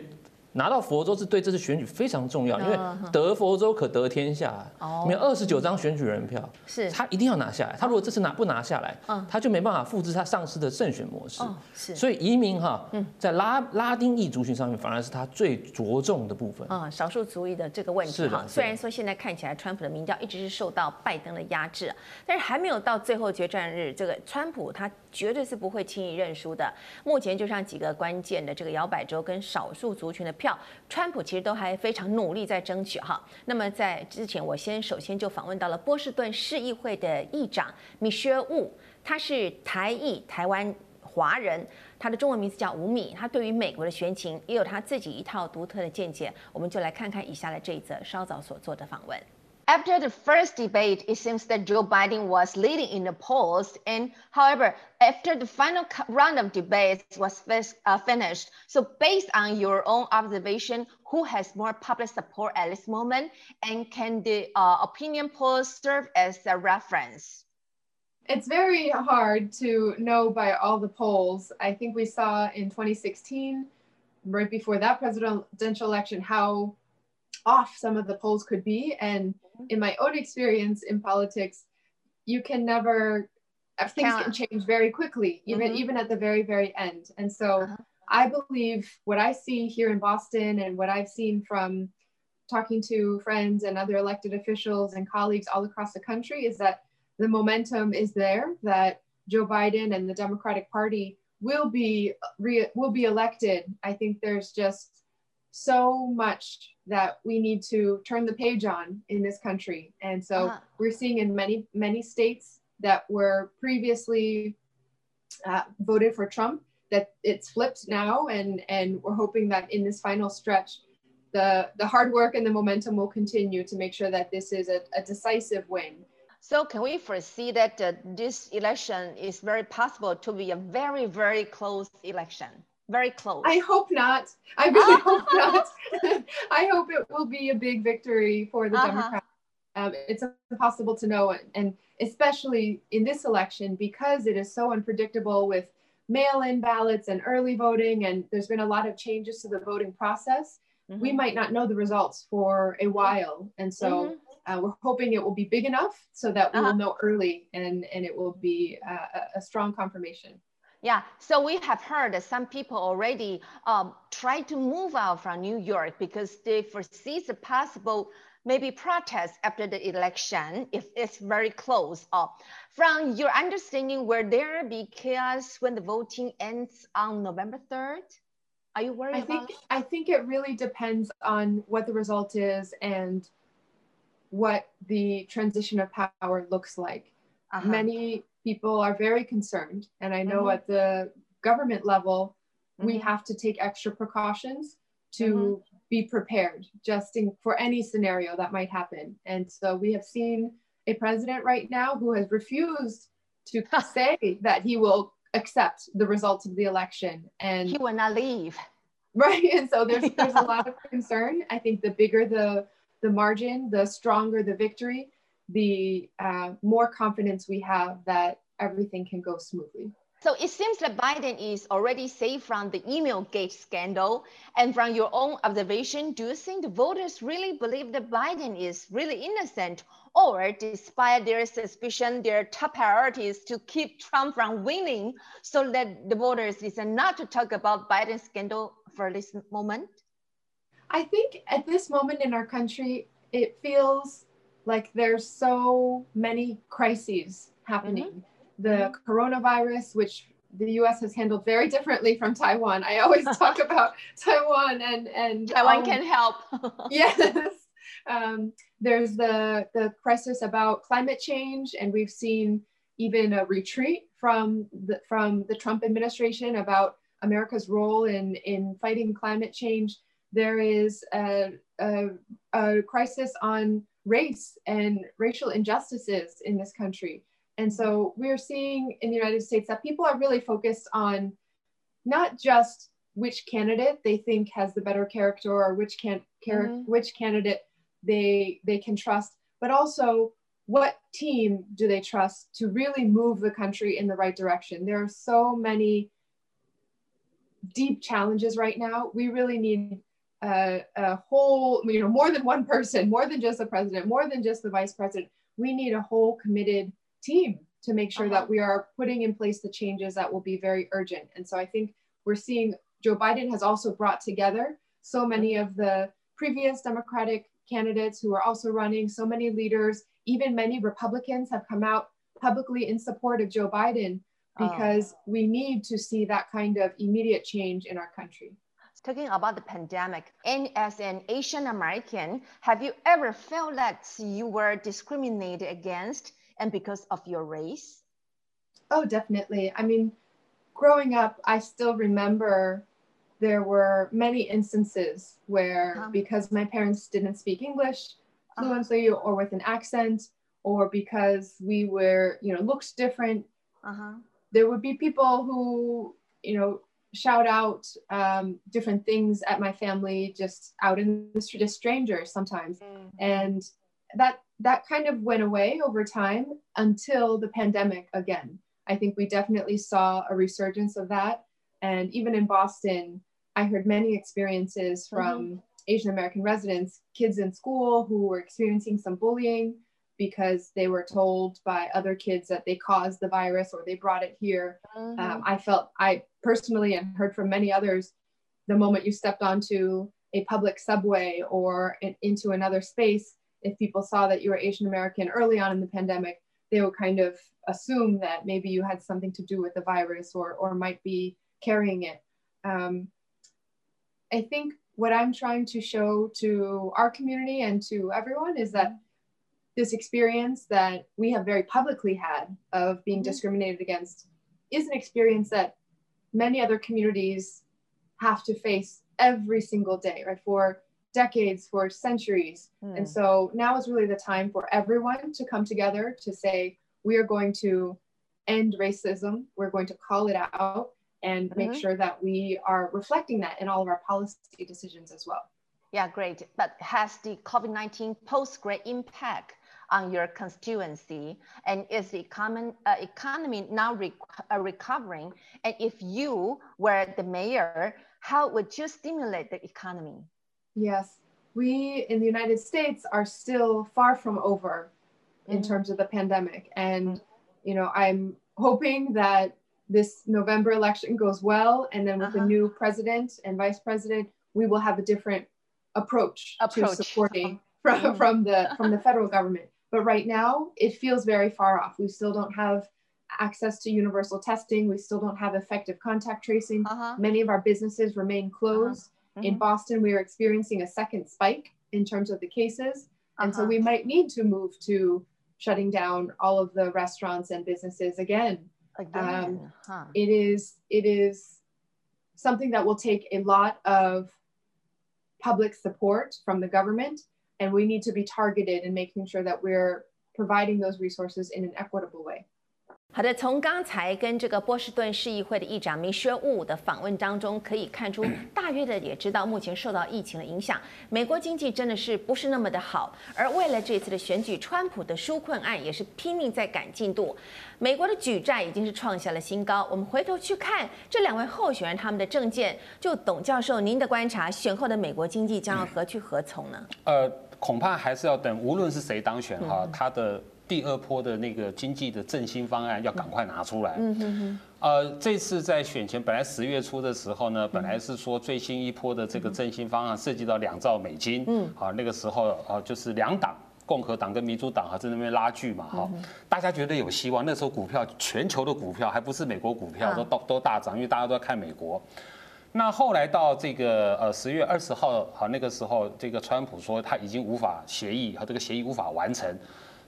拿到佛州是对这次选举非常重要，因为得佛州可得天下。哦，没有二十九张选举人票，是他一定要拿下来。他如果这次拿不拿下来，他就没办法复制他上次的胜选模式。是，所以移民哈，在拉拉丁裔族群上面，反而是他最着重的部分。啊，少数族裔的这个问题哈，虽然说现在看起来川普的民调一直是受到拜登的压制，但是还没有到最后决战日，这个川普他绝对是不会轻易认输的。目前就像几个关键的这个摇摆州跟少数族群的。票，川普其实都还非常努力在争取哈。那么在之前，我先首先就访问到了波士顿市议会的议长米歇尔雾，他是台裔台湾华人，他的中文名字叫吴米，他对于美国的选情也有他自己一套独特的见解。我们就来看看以下的这一则稍早所做的访问。After the first debate, it seems that Joe Biden was leading in the polls. And however, after the final round of debates was uh, finished, so based on your own observation, who has more public support at this moment? And can the uh, opinion polls serve as a reference? It's very hard to know by all the polls. I think we saw in 2016, right before that presidential election, how off some of the polls could be. And in my own experience in politics, you can never uh, things can change very quickly, even mm-hmm. even at the very very end. And so uh-huh. I believe what I see here in Boston and what I've seen from talking to friends and other elected officials and colleagues all across the country is that the momentum is there that Joe Biden and the Democratic Party will be re- will be elected. I think there's just so much that we need to turn the page on in this country. And so uh-huh. we're seeing in many, many states that were previously uh, voted for Trump that it's flipped now. And, and we're hoping that in this final stretch, the, the hard work and the momentum will continue to make sure that this is a, a decisive win. So can we foresee that uh, this election is very possible to be a very, very close election? Very close. I hope not. I really hope not. I hope it will be a big victory for the uh-huh. Democrats. Um, it's impossible to know, and especially in this election because it is so unpredictable with mail-in ballots and early voting, and there's been a lot of changes to the voting process. Mm-hmm. We might not know the results for a while, and so. Mm-hmm. Uh, we're hoping it will be big enough so that we uh-huh. will know early and, and it will be uh, a strong confirmation. Yeah, so we have heard that some people already um, try to move out from New York because they foresee the possible maybe protest after the election if it's very close. Uh, from your understanding, were there because when the voting ends on November 3rd? Are you worried I think, it? I think it really depends on what the result is and what the transition of power looks like. Uh-huh. Many people are very concerned. And I know mm-hmm. at the government level, mm-hmm. we have to take extra precautions to mm-hmm. be prepared just in, for any scenario that might happen. And so we have seen a president right now who has refused to say that he will accept the results of the election and he will not leave right and so there's there's a lot of concern i think the bigger the the margin the stronger the victory the uh, more confidence we have that everything can go smoothly. So it seems that Biden is already safe from the email gate scandal. And from your own observation, do you think the voters really believe that Biden is really innocent? Or despite their suspicion, their top priority is to keep Trump from winning so that the voters listen not to talk about Biden scandal for this moment? I think at this moment in our country, it feels like there's so many crises happening. Mm-hmm. The mm-hmm. coronavirus, which the U.S. has handled very differently from Taiwan. I always talk about Taiwan and and Taiwan um, can help. yes. Um, there's the the crisis about climate change, and we've seen even a retreat from the from the Trump administration about America's role in in fighting climate change. There is a, a, a crisis on race and racial injustices in this country. And so we're seeing in the United States that people are really focused on not just which candidate they think has the better character or which can mm-hmm. which candidate they they can trust, but also what team do they trust to really move the country in the right direction. There are so many deep challenges right now. We really need a, a whole, you know, more than one person, more than just the president, more than just the vice president. We need a whole committed team to make sure uh-huh. that we are putting in place the changes that will be very urgent. And so I think we're seeing Joe Biden has also brought together so many of the previous Democratic candidates who are also running, so many leaders, even many Republicans have come out publicly in support of Joe Biden oh. because oh. we need to see that kind of immediate change in our country talking about the pandemic, and as an Asian American, have you ever felt that you were discriminated against and because of your race? Oh, definitely. I mean, growing up, I still remember there were many instances where uh-huh. because my parents didn't speak English uh-huh. fluently uh-huh. or with an accent, or because we were, you know, looked different, uh-huh. there would be people who, you know, shout out um, different things at my family just out in the street as strangers sometimes mm-hmm. and that that kind of went away over time until the pandemic again i think we definitely saw a resurgence of that and even in boston i heard many experiences from mm-hmm. asian american residents kids in school who were experiencing some bullying because they were told by other kids that they caused the virus or they brought it here. Mm-hmm. Um, I felt, I personally, and heard from many others, the moment you stepped onto a public subway or in, into another space, if people saw that you were Asian American early on in the pandemic, they would kind of assume that maybe you had something to do with the virus or, or might be carrying it. Um, I think what I'm trying to show to our community and to everyone is that this experience that we have very publicly had of being mm-hmm. discriminated against is an experience that many other communities have to face every single day, right? For decades, for centuries. Mm. And so now is really the time for everyone to come together to say, we are going to end racism, we're going to call it out, and make Mhm. sure that we are reflecting that in all of our policy decisions as well. Yeah, great. But has the COVID-19 posed great impact on your constituency? And is the economy, uh, economy now rec uh, recovering? And if you were the mayor, how would you stimulate the economy? Yes, we in the United States are still far from over in Mhm. terms of the pandemic. And, you know, I'm hoping that this November election goes well. And then with Uh-huh. the new president and vice president, we will have a different approach, Approach. to supporting from, Mhm. from the from the federal government. But right now, it feels very far off. We still don't have access to universal testing. We still don't have effective contact tracing. Uh-huh. Many of our businesses remain closed. In Mhm. Boston, we are experiencing a second spike in terms of the cases. And so Uh-huh. we might need to move to shutting down all of the restaurants and businesses again. Again, huh? It is it is something that will take a lot of public support from the government and we need to be targeted in making sure that we're providing those resources in an equitable way. 好的，从刚才跟这个波士顿市议会的议长米歇尔伍的访问当中，可以看出，大约的也知道，目前受到疫情的影响，美国经济真的是不是那么的好。而为了这次的选举，川普的纾困案也是拼命在赶进度，美国的举债已经是创下了新高。我们回头去看这两位候选人他们的证件，就董教授您的观察，选后的美国经济将要何去何从呢？呃，恐怕还是要等，无论是谁当选哈，他的第二波的那个经济的振兴方案要赶快拿出来。嗯哼哼，呃，这次在选前，本来十月初的时候呢，本来是说最新一波的这个振兴方案涉及到两兆美金，嗯，啊，那个时候啊，就是两党，共和党跟民主党哈在那边拉锯嘛，哈，大家觉得有希望。那时候股票，全球的股票，还不是美国股票，都都都大涨，因为大家都在看美国。那后来到这个呃十月二十号，好，那个时候这个川普说他已经无法协议和这个协议无法完成，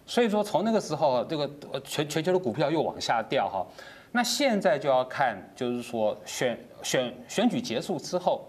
所以说从那个时候这个全全球的股票又往下掉哈。那现在就要看，就是说选选选举结束之后。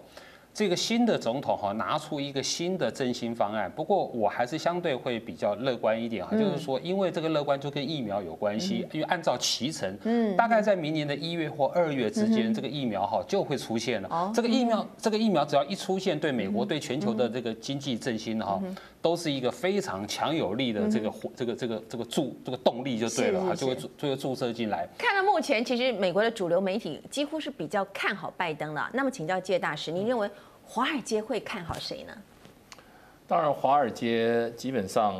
这个新的总统哈拿出一个新的振兴方案，不过我还是相对会比较乐观一点哈，就是说因为这个乐观就跟疫苗有关系，因为按照脐橙，嗯，大概在明年的一月或二月之间，这个疫苗哈就会出现了。这个疫苗，这个疫苗只要一出现，对美国对全球的这个经济振兴哈，都是一个非常强有力的这个这个这个这个注这个动力就对了哈，就会注就会注射进来。看到目前，其实美国的主流媒体几乎是比较看好拜登了。那么请教介大使，您认为？华尔街会看好谁呢？当然，华尔街基本上，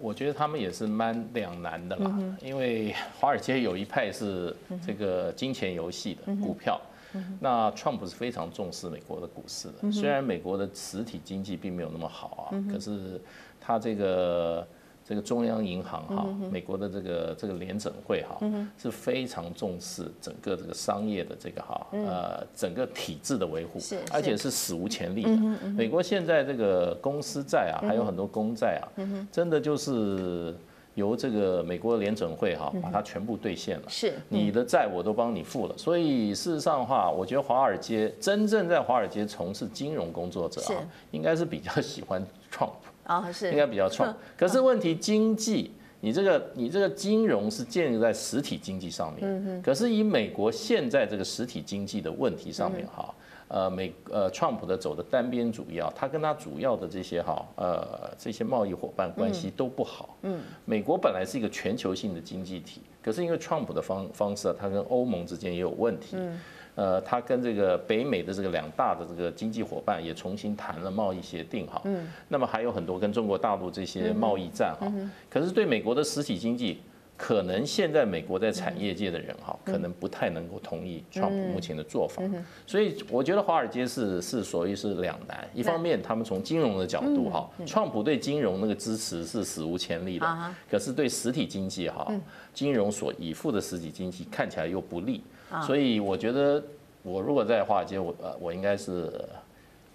我觉得他们也是蛮两难的啦。嗯、因为华尔街有一派是这个金钱游戏的股票，嗯、那川普是非常重视美国的股市的。嗯、虽然美国的实体经济并没有那么好啊，嗯、可是他这个。这个中央银行哈，美国的这个这个联准会哈，是非常重视整个这个商业的这个哈，呃，整个体制的维护，而且是。史无前例的。美国现在这个公司债啊，还有很多公债啊，真的就是由这个美国的联准会哈，把它全部兑现了。是，你的债我都帮你付了。所以事实上的话，我觉得华尔街真正在华尔街从事金融工作者啊，应该是比较喜欢 Trump。啊，是应该比较创，可是问题经济，你这个你这个金融是建立在实体经济上面，可是以美国现在这个实体经济的问题上面哈，呃美呃川普的走的单边主义啊，他跟他主要的这些哈呃这些贸易伙伴关系都不好，嗯，美国本来是一个全球性的经济体，可是因为川普的方方式啊，他跟欧盟之间也有问题，嗯。呃，他跟这个北美的这个两大的这个经济伙伴也重新谈了贸易协定哈，嗯，那么还有很多跟中国大陆这些贸易战哈，可是对美国的实体经济，可能现在美国在产业界的人哈，可能不太能够同意川普目前的做法，所以我觉得华尔街是是所谓是两难，一方面他们从金融的角度哈，川普对金融那个支持是史无前例的，可是对实体经济哈，金融所依附的实体经济看起来又不利。所以我觉得，我如果在华尔街，我呃，我应该是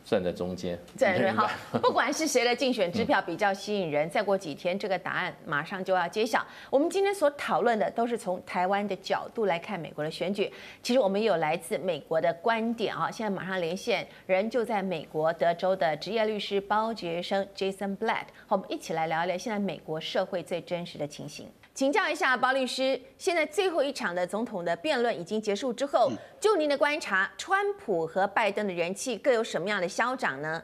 站在中间。站 在好，不管是谁的竞选支票比较吸引人，再过几天这个答案马上就要揭晓。我们今天所讨论的都是从台湾的角度来看美国的选举。其实我们也有来自美国的观点啊。现在马上连线人就在美国德州的职业律师包杰生 Jason Blatt，和我们一起来聊一聊现在美国社会最真实的情形。请教一下包律师，现在最后一场的总统的辩论已经结束之后，就您的观察，川普和拜登的人气各有什么样的消长呢？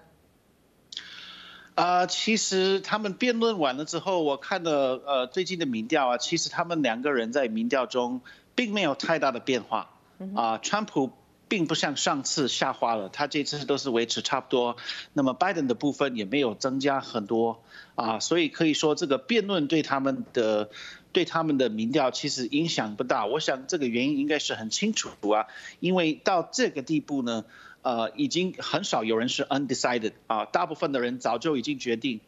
啊、呃，其实他们辩论完了之后，我看了呃最近的民调啊，其实他们两个人在民调中并没有太大的变化啊、呃。川普并不像上次下滑了，他这次都是维持差不多。那么拜登的部分也没有增加很多啊、呃，所以可以说这个辩论对他们的对他们的民调其实影响不大。我想这个原因应该是很清楚啊，因为到这个地步呢。呃，已经很少有人是 undecided 啊，大部分的人早就已经决定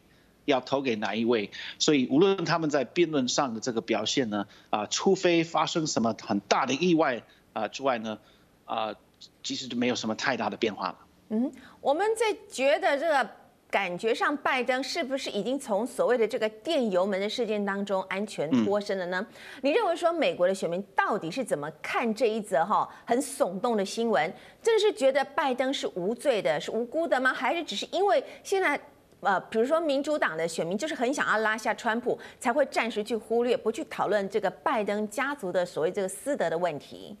要投给哪一位，所以无论他们在辩论上的这个表现呢，啊，除非发生什么很大的意外啊之外呢，啊，其实就没有什么太大的变化了。嗯，我们在觉得这个。感觉上，拜登是不是已经从所谓的这个电油门的事件当中安全脱身了呢？你认为说美国的选民到底是怎么看这一则哈很耸动的新闻？真的是觉得拜登是无罪的，是无辜的吗？还是只是因为现在呃，比如说民主党的选民就是很想要拉下川普，才会暂时去忽略，不去讨论这个拜登家族的所谓这个私德的问题？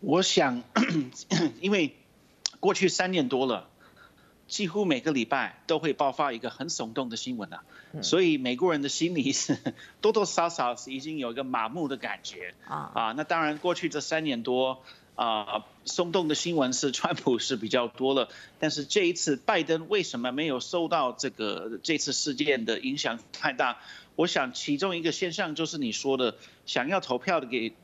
我想，因为过去三年多了。几乎每个礼拜都会爆发一个很耸动的新闻啊，所以美国人的心里是多多少少是已经有一个麻木的感觉啊啊。那当然，过去这三年多啊，松动的新闻是川普是比较多了，但是这一次拜登为什么没有受到这个这次事件的影响太大？我想其中一个现象就是你说的，想要投票的给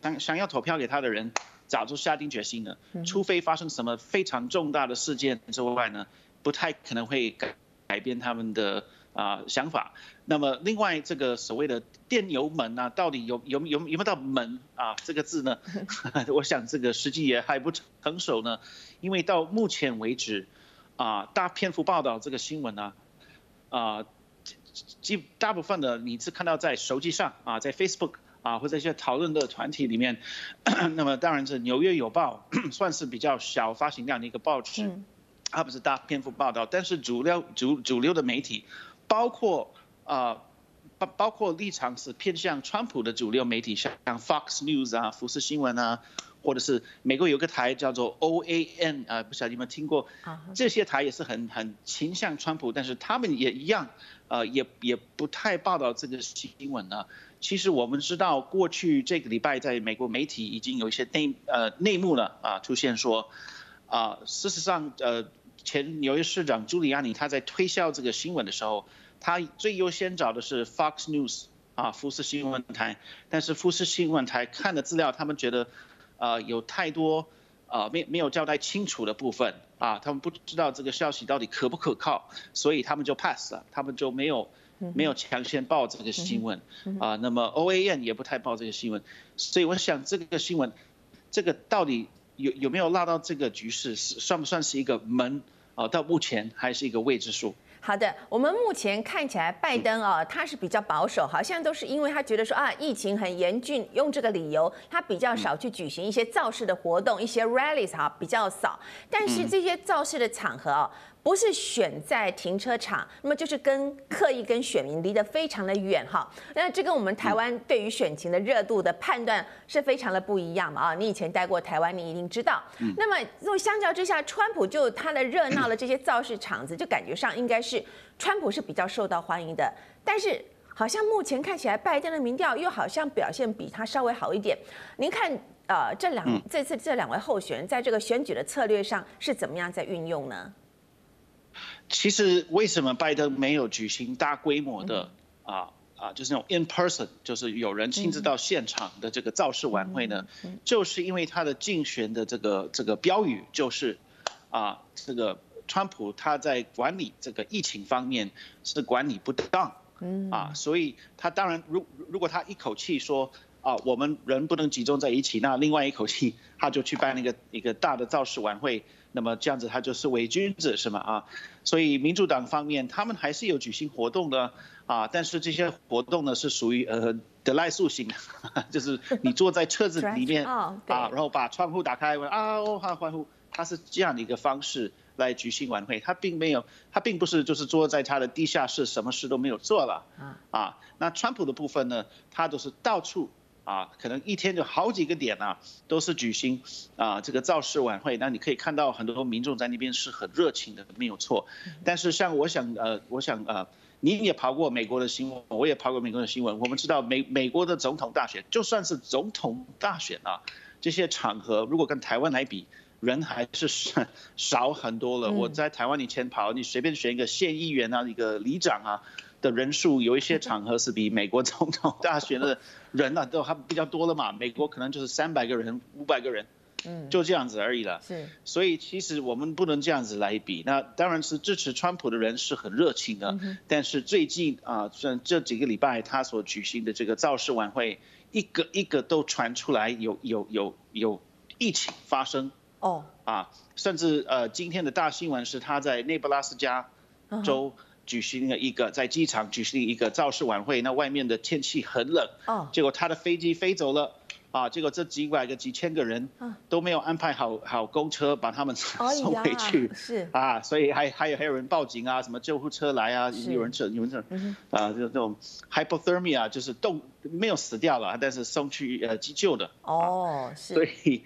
想想要投票给他的人。早就下定决心了，除非发生什么非常重大的事件之外呢，不太可能会改改变他们的啊想法。那么另外这个所谓的电油门啊，到底有有有有没有到门啊这个字呢？我想这个实际也还不成熟呢，因为到目前为止啊，大篇幅报道这个新闻呢啊，基大部分的你是看到在手机上啊，在 Facebook。啊，或者一些讨论的团体里面，那么当然是《纽约邮报》算是比较小发行量的一个报纸，它不是大篇幅报道，但是主流主主流的媒体，包括啊包包括立场是偏向川普的主流媒体，像 Fox News 啊、福斯新闻啊，或者是美国有个台叫做 OAN 啊，不晓得你们听过？这些台也是很很倾向川普，但是他们也一样，呃，也也不太报道这个新闻呢。其实我们知道，过去这个礼拜在美国媒体已经有一些内呃内幕了啊，出现说啊，事实上呃前纽约市长朱利安尼他在推销这个新闻的时候，他最优先找的是 Fox News 啊福斯新闻台，但是福斯新闻台看的资料，他们觉得啊有太多啊没没有交代清楚的部分啊，他们不知道这个消息到底可不可靠，所以他们就 pass 了，他们就没有。没有抢先报这个新闻啊，那么 OAN 也不太报这个新闻，所以我想这个新闻，这个到底有有没有拉到这个局势，是算不算是一个门啊？到目前还是一个未知数。好的，我们目前看起来拜登啊，他是比较保守，好像都是因为他觉得说啊，疫情很严峻，用这个理由，他比较少去举行一些造势的活动，一些 rallies 哈比较少，但是这些造势的场合啊。不是选在停车场，那么就是跟刻意跟选民离得非常的远哈。那这跟我们台湾对于选情的热度的判断是非常的不一样嘛啊！你以前待过台湾，你一定知道。那么如果相较之下，川普就他的热闹的这些造势场子，就感觉上应该是川普是比较受到欢迎的。但是好像目前看起来，拜登的民调又好像表现比他稍微好一点。您看，呃，这两这次这两位候选人在这个选举的策略上是怎么样在运用呢？其实为什么拜登没有举行大规模的啊啊，就是那种 in person，就是有人亲自到现场的这个造势晚会呢？就是因为他的竞选的这个这个标语就是啊，这个川普他在管理这个疫情方面是管理不当，啊，所以他当然如如果他一口气说啊，我们人不能集中在一起，那另外一口气 他就去办那个一个大的造势晚会。那么这样子他就是伪君子是吗？啊，所以民主党方面他们还是有举行活动的啊，但是这些活动呢是属于呃得来速型的，就是你坐在车子里面 啊，然后把窗户打开，啊哦哈欢呼，他是这样的一个方式来举行晚会，他并没有，他并不是就是坐在他的地下室，什么事都没有做了。啊，那川普的部分呢，他都是到处啊，可能一天就好几个点啊，都是举行啊这个造势晚会。那你可以看到很多民众在那边是很热情的，没有错。但是像我想呃，我想呃，你也跑过美国的新闻，我也跑过美国的新闻，我们知道美美国的总统大选，就算是总统大选啊，这些场合如果跟台湾来比。人还是少 少很多了。我在台湾以前跑，你随便选一个县议员啊，一个里长啊的人数，有一些场合是比美国总统 大选的人啊都还比较多了嘛。美国可能就是三百个人、五百个人，嗯，就这样子而已了。是，所以其实我们不能这样子来比。那当然是支持川普的人是很热情的，但是最近啊，这这几个礼拜他所举行的这个造势晚会，一个一个都传出来有有有有疫情发生。哦，啊，甚至呃，今天的大新闻是他在内布拉斯加州举行了一个在机场举行一个造势晚会，那外面的天气很冷，哦，结果他的飞机飞走了，啊，结果这几百个几千个人都没有安排好好公车把他们 送回去，是。啊，所以还还有还有人报警啊，什么救护车来啊，有人这有人这，啊，就这种 hypothermia 就是冻没有死掉了，但是送去呃急救的，哦，是，所以。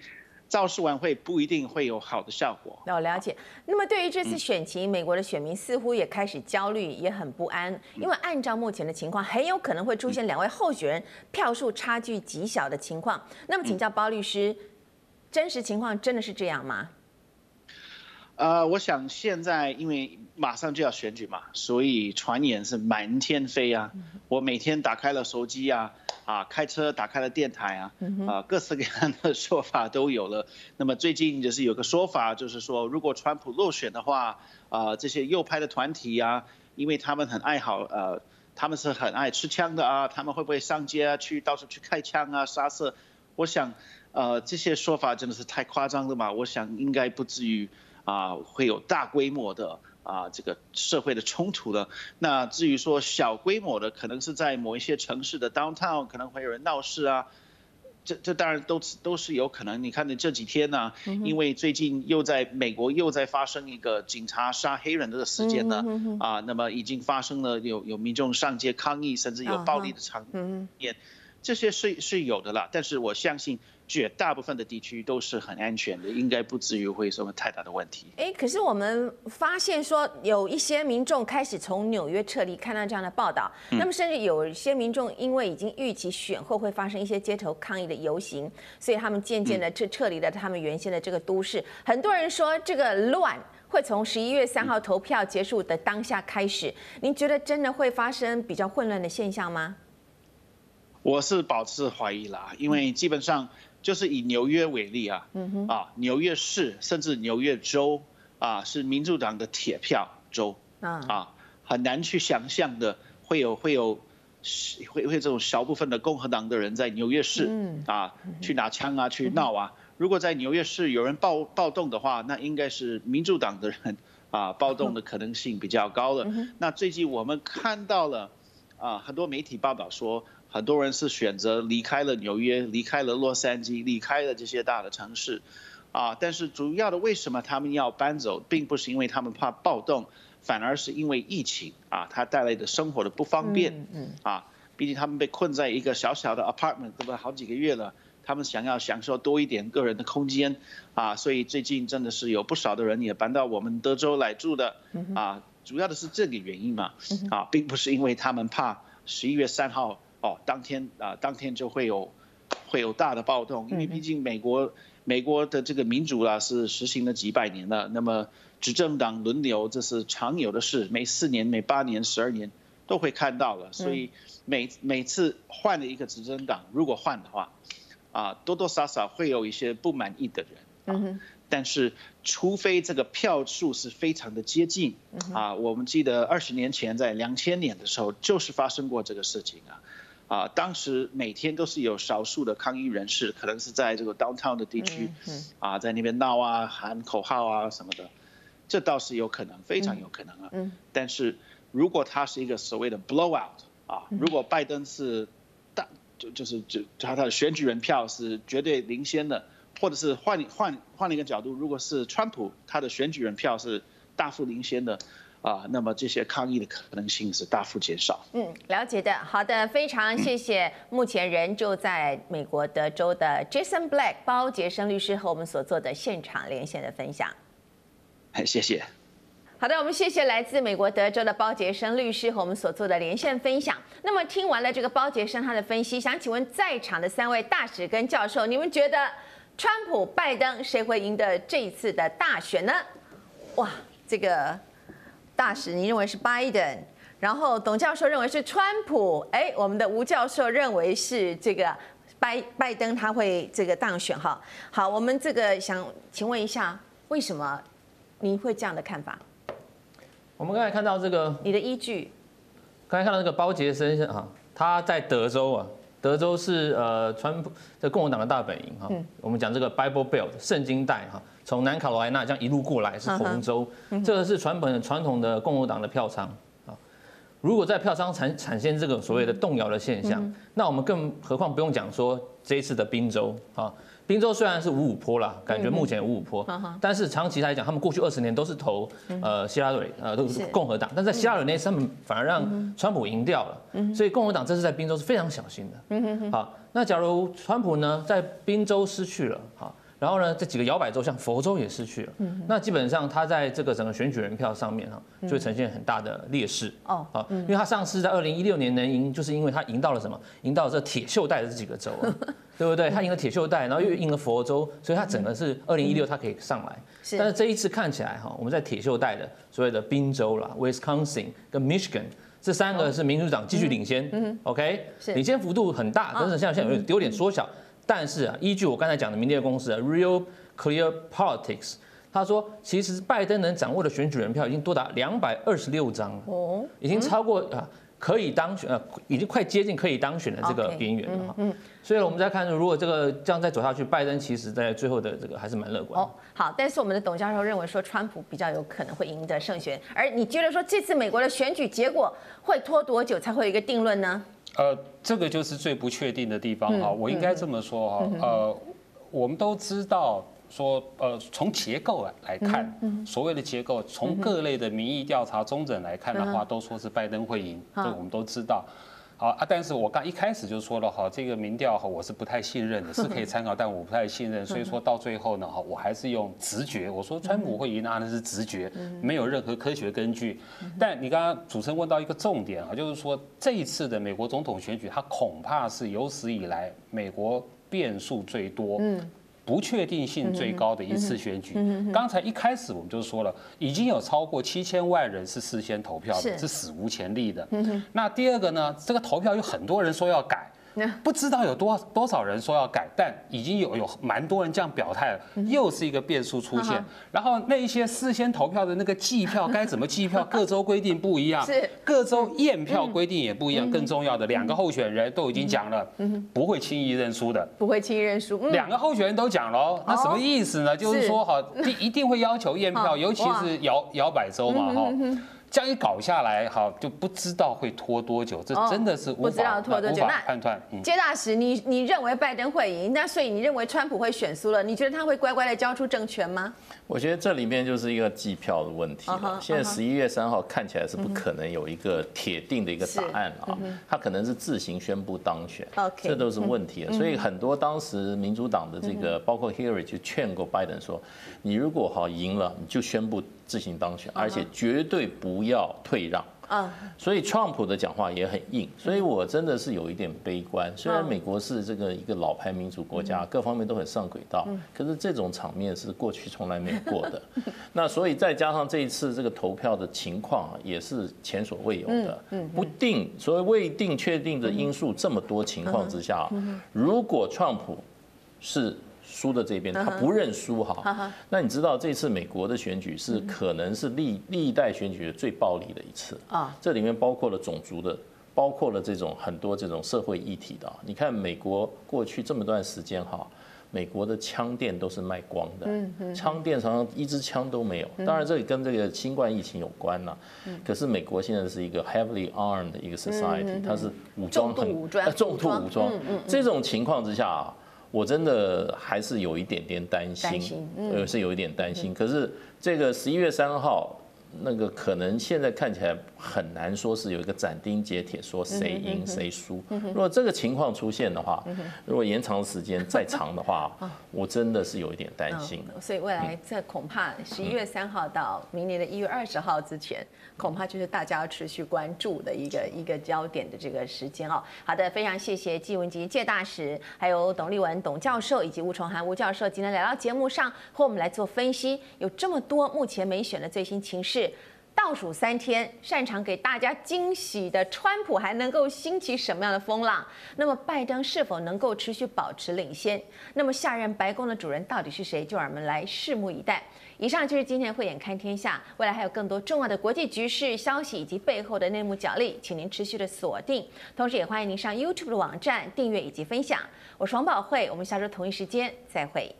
造势晚会不一定会有好的效果。那我了解。那么对于这次选情，美国的选民似乎也开始焦虑，也很不安，因为按照目前的情况，很有可能会出现两位候选人票数差距极小的情况。那么请教包律师，真实情况真的是这样吗？呃，我想现在因为马上就要选举嘛，所以传言是满天飞啊。我每天打开了手机啊。啊，开车打开了电台啊，啊，各式各样的说法都有了。那么最近就是有个说法，就是说如果川普落选的话，啊，这些右派的团体啊，因为他们很爱好，呃，他们是很爱吃枪的啊，他们会不会上街啊，去到处去开枪啊，杀色？我想，呃，这些说法真的是太夸张了嘛。我想应该不至于啊，会有大规模的。啊，这个社会的冲突了。那至于说小规模的，可能是在某一些城市的 downtown 可能会有人闹事啊，这这当然都都是有可能。你看你这几天呢、啊，因为最近又在美国又在发生一个警察杀黑人的事件呢，啊，那么已经发生了有有民众上街抗议，甚至有暴力的场面，这些是是有的啦。但是我相信。绝大部分的地区都是很安全的，应该不至于会有什么太大的问题。哎，可是我们发现说，有一些民众开始从纽约撤离，看到这样的报道，那么甚至有一些民众因为已经预期选后会发生一些街头抗议的游行，所以他们渐渐的撤撤离了他们原先的这个都市。很多人说，这个乱会从十一月三号投票结束的当下开始。您觉得真的会发生比较混乱的现象吗？我是保持怀疑啦，因为基本上。就是以纽约为例啊，啊，纽约市甚至纽约州啊，是民主党的铁票州啊，很难去想象的会有会有会会这种小部分的共和党的人在纽约市啊去拿枪啊去闹啊。如果在纽约市有人暴暴动的话，那应该是民主党的人啊暴动的可能性比较高了。那最近我们看到了啊，很多媒体报道说。很多人是选择离开了纽约，离开了洛杉矶，离开了这些大的城市，啊，但是主要的为什么他们要搬走，并不是因为他们怕暴动，反而是因为疫情。啊，它带来的生活的不方便，嗯，啊，毕竟他们被困在一个小小的 apartment，对吧？好几个月了，他们想要享受多一点个人的空间，啊，所以最近真的是有不少的人也搬到我们德州来住的，啊，主要的是这个原因嘛，啊，并不是因为他们怕十一月三号。哦，当天啊，当天就会有会有大的暴动，因为毕竟美国美国的这个民主啊是实行了几百年了，那么执政党轮流这是常有的事，每四年、每八年、十二年都会看到了，所以每每次换了一个执政党，如果换的话，啊，多多少少会有一些不满意的人，啊，但是除非这个票数是非常的接近，啊，我们记得二十年前在两千年的时候就是发生过这个事情啊。啊，当时每天都是有少数的抗议人士，可能是在这个 downtown 的地区，啊，在那边闹啊、喊口号啊什么的，这倒是有可能，非常有可能啊。但是如果他是一个所谓的 blowout 啊，如果拜登是大就就是就他他的选举人票是绝对领先的，或者是换换换了一个角度，如果是川普他的选举人票是大幅领先的。啊，那么这些抗议的可能性是大幅减少。嗯，了解的，好的，非常谢谢。目前人就在美国德州的 Jason Black 包杰生律师和我们所做的现场连线的分享。哎，谢谢。好的，我们谢谢来自美国德州的包杰生律师和我们所做的连线分享。那么听完了这个包杰生他的分析，想请问在场的三位大使跟教授，你们觉得川普、拜登谁会赢得这一次的大选呢？哇，这个。大使，你认为是拜登，然后董教授认为是川普，哎，我们的吴教授认为是这个拜拜登他会这个当选哈。好，我们这个想请问一下，为什么您会这样的看法？我们刚才看到这个，你的依据，刚才看到这个包杰生啊，他在德州啊，德州是呃川普的共和党的大本营哈。我们讲这个 Bible Belt 圣经带哈。从南卡罗来纳这样一路过来是红州，这个是传本传统的共和党的票仓啊。如果在票仓产产生这个所谓的动摇的现象，那我们更何况不用讲说这一次的宾州啊，宾州虽然是五五坡啦，感觉目前五五坡，但是长期来讲，他们过去二十年都是投呃希拉蕊呃都是共和党，但在希拉蕊那次他们反而让川普赢掉了，所以共和党这次在宾州是非常小心的。好，那假如川普呢在宾州失去了，好。然后呢，这几个摇摆州像佛州也失去了，那基本上他在这个整个选举人票上面哈，就会呈现很大的劣势。哦，啊，因为他上次在二零一六年能赢，就是因为他赢到了什么？赢到了这铁锈带的这几个州啊，对不对？他赢了铁锈带，然后又赢了佛州，所以他整个是二零一六他可以上来。但是这一次看起来哈，我们在铁锈带的所谓的宾州啦、Wisconsin 跟 Michigan 这三个是民主党继续领先嗯，OK，领先幅度很大，但是像现在有有点缩小。但是啊，依据我刚才讲的民调公司啊，Real Clear Politics，他说，其实拜登能掌握的选举人票已经多达两百二十六张了，已经超过啊可以当选，呃，已经快接近可以当选的这个边缘了哈。嗯，所以我们再看，如果这个这样再走下去，拜登其实在最后的这个还是蛮乐观。哦，好，但是我们的董教授认为说，川普比较有可能会赢得胜选，而你觉得说这次美国的选举结果会拖多久才会有一个定论呢？呃，这个就是最不确定的地方哈。我应该这么说哈，呃，我们都知道说，呃，从结构来来看，所谓的结构，从各类的民意调查中诊来看的话，都说是拜登会赢，这个我们都知道。好啊，但是我刚一开始就说了哈，这个民调哈，我是不太信任的，是可以参考，但我不太信任，所以说到最后呢哈，我还是用直觉，我说川普会赢，那那是直觉，没有任何科学根据。但你刚刚主持人问到一个重点啊，就是说这一次的美国总统选举，它恐怕是有史以来美国变数最多。不确定性最高的一次选举。刚才一开始我们就说了，已经有超过七千万人是事先投票的，是史无前例的。那第二个呢，这个投票有很多人说要改。不知道有多多少人说要改，但已经有有蛮多人这样表态了，又是一个变数出现。然后那一些事先投票的那个计票该怎么计票，各州规定不一样，是各州验票规定也不一样。更重要的，两个候选人都已经讲了，不会轻易认输的，不会轻易认输。两个候选人都讲了，那什么意思呢？就是说哈，一一定会要求验票，尤其是摇摇摆州嘛哈。这样一搞下来，好就不知道会拖多久，这真的是无法、哦、不知道拖多久无法判断。杰大使，你你认为拜登会赢，那所以你认为川普会选输了？你觉得他会乖乖的交出政权吗？我觉得这里面就是一个计票的问题了。现在十一月三号看起来是不可能有一个铁定的一个答案啊，他可能是自行宣布当选，这都是问题。所以很多当时民主党的这个包括 Hillary 就劝过拜登说，你如果好赢了，你就宣布自行当选，而且绝对不要退让。啊，所以川普的讲话也很硬，所以我真的是有一点悲观。虽然美国是这个一个老牌民主国家，各方面都很上轨道，可是这种场面是过去从来没有过的。那所以再加上这一次这个投票的情况啊，也是前所未有的，不定，所谓未定确定的因素这么多情况之下，如果川普是。输的这边，他不认输哈。那你知道这次美国的选举是可能是历历代选举的最暴力的一次啊。这里面包括了种族的，包括了这种很多这种社会议题的。你看美国过去这么段时间哈，美国的枪店都是卖光的，枪店常常一支枪都没有。当然这里跟这个新冠疫情有关呐。可是美国现在是一个 heavily armed 的一个 society，它是武装很重度武装。这种情况之下啊。我真的还是有一点点担心，呃，是有一点担心。可是这个十一月三号。那个可能现在看起来很难说是有一个斩钉截铁说谁赢谁输。如果这个情况出现的话，如果延长时间再长的话，我真的是有一点担心。所以未来这恐怕十一月三号到明年的一月二十号之前，恐怕就是大家要持续关注的一个一个焦点的这个时间哦。好的，非常谢谢季文吉介大使，还有董立文董教授以及吴崇涵吴教授今天来到节目上和我们来做分析。有这么多目前美选的最新情势。倒数三天，擅长给大家惊喜的川普还能够兴起什么样的风浪？那么拜登是否能够持续保持领先？那么下任白宫的主人到底是谁？就让我们来拭目以待。以上就是今天的慧眼看天下，未来还有更多重要的国际局势消息以及背后的内幕角力，请您持续的锁定。同时也欢迎您上 YouTube 的网站订阅以及分享。我是王宝慧，我们下周同一时间再会。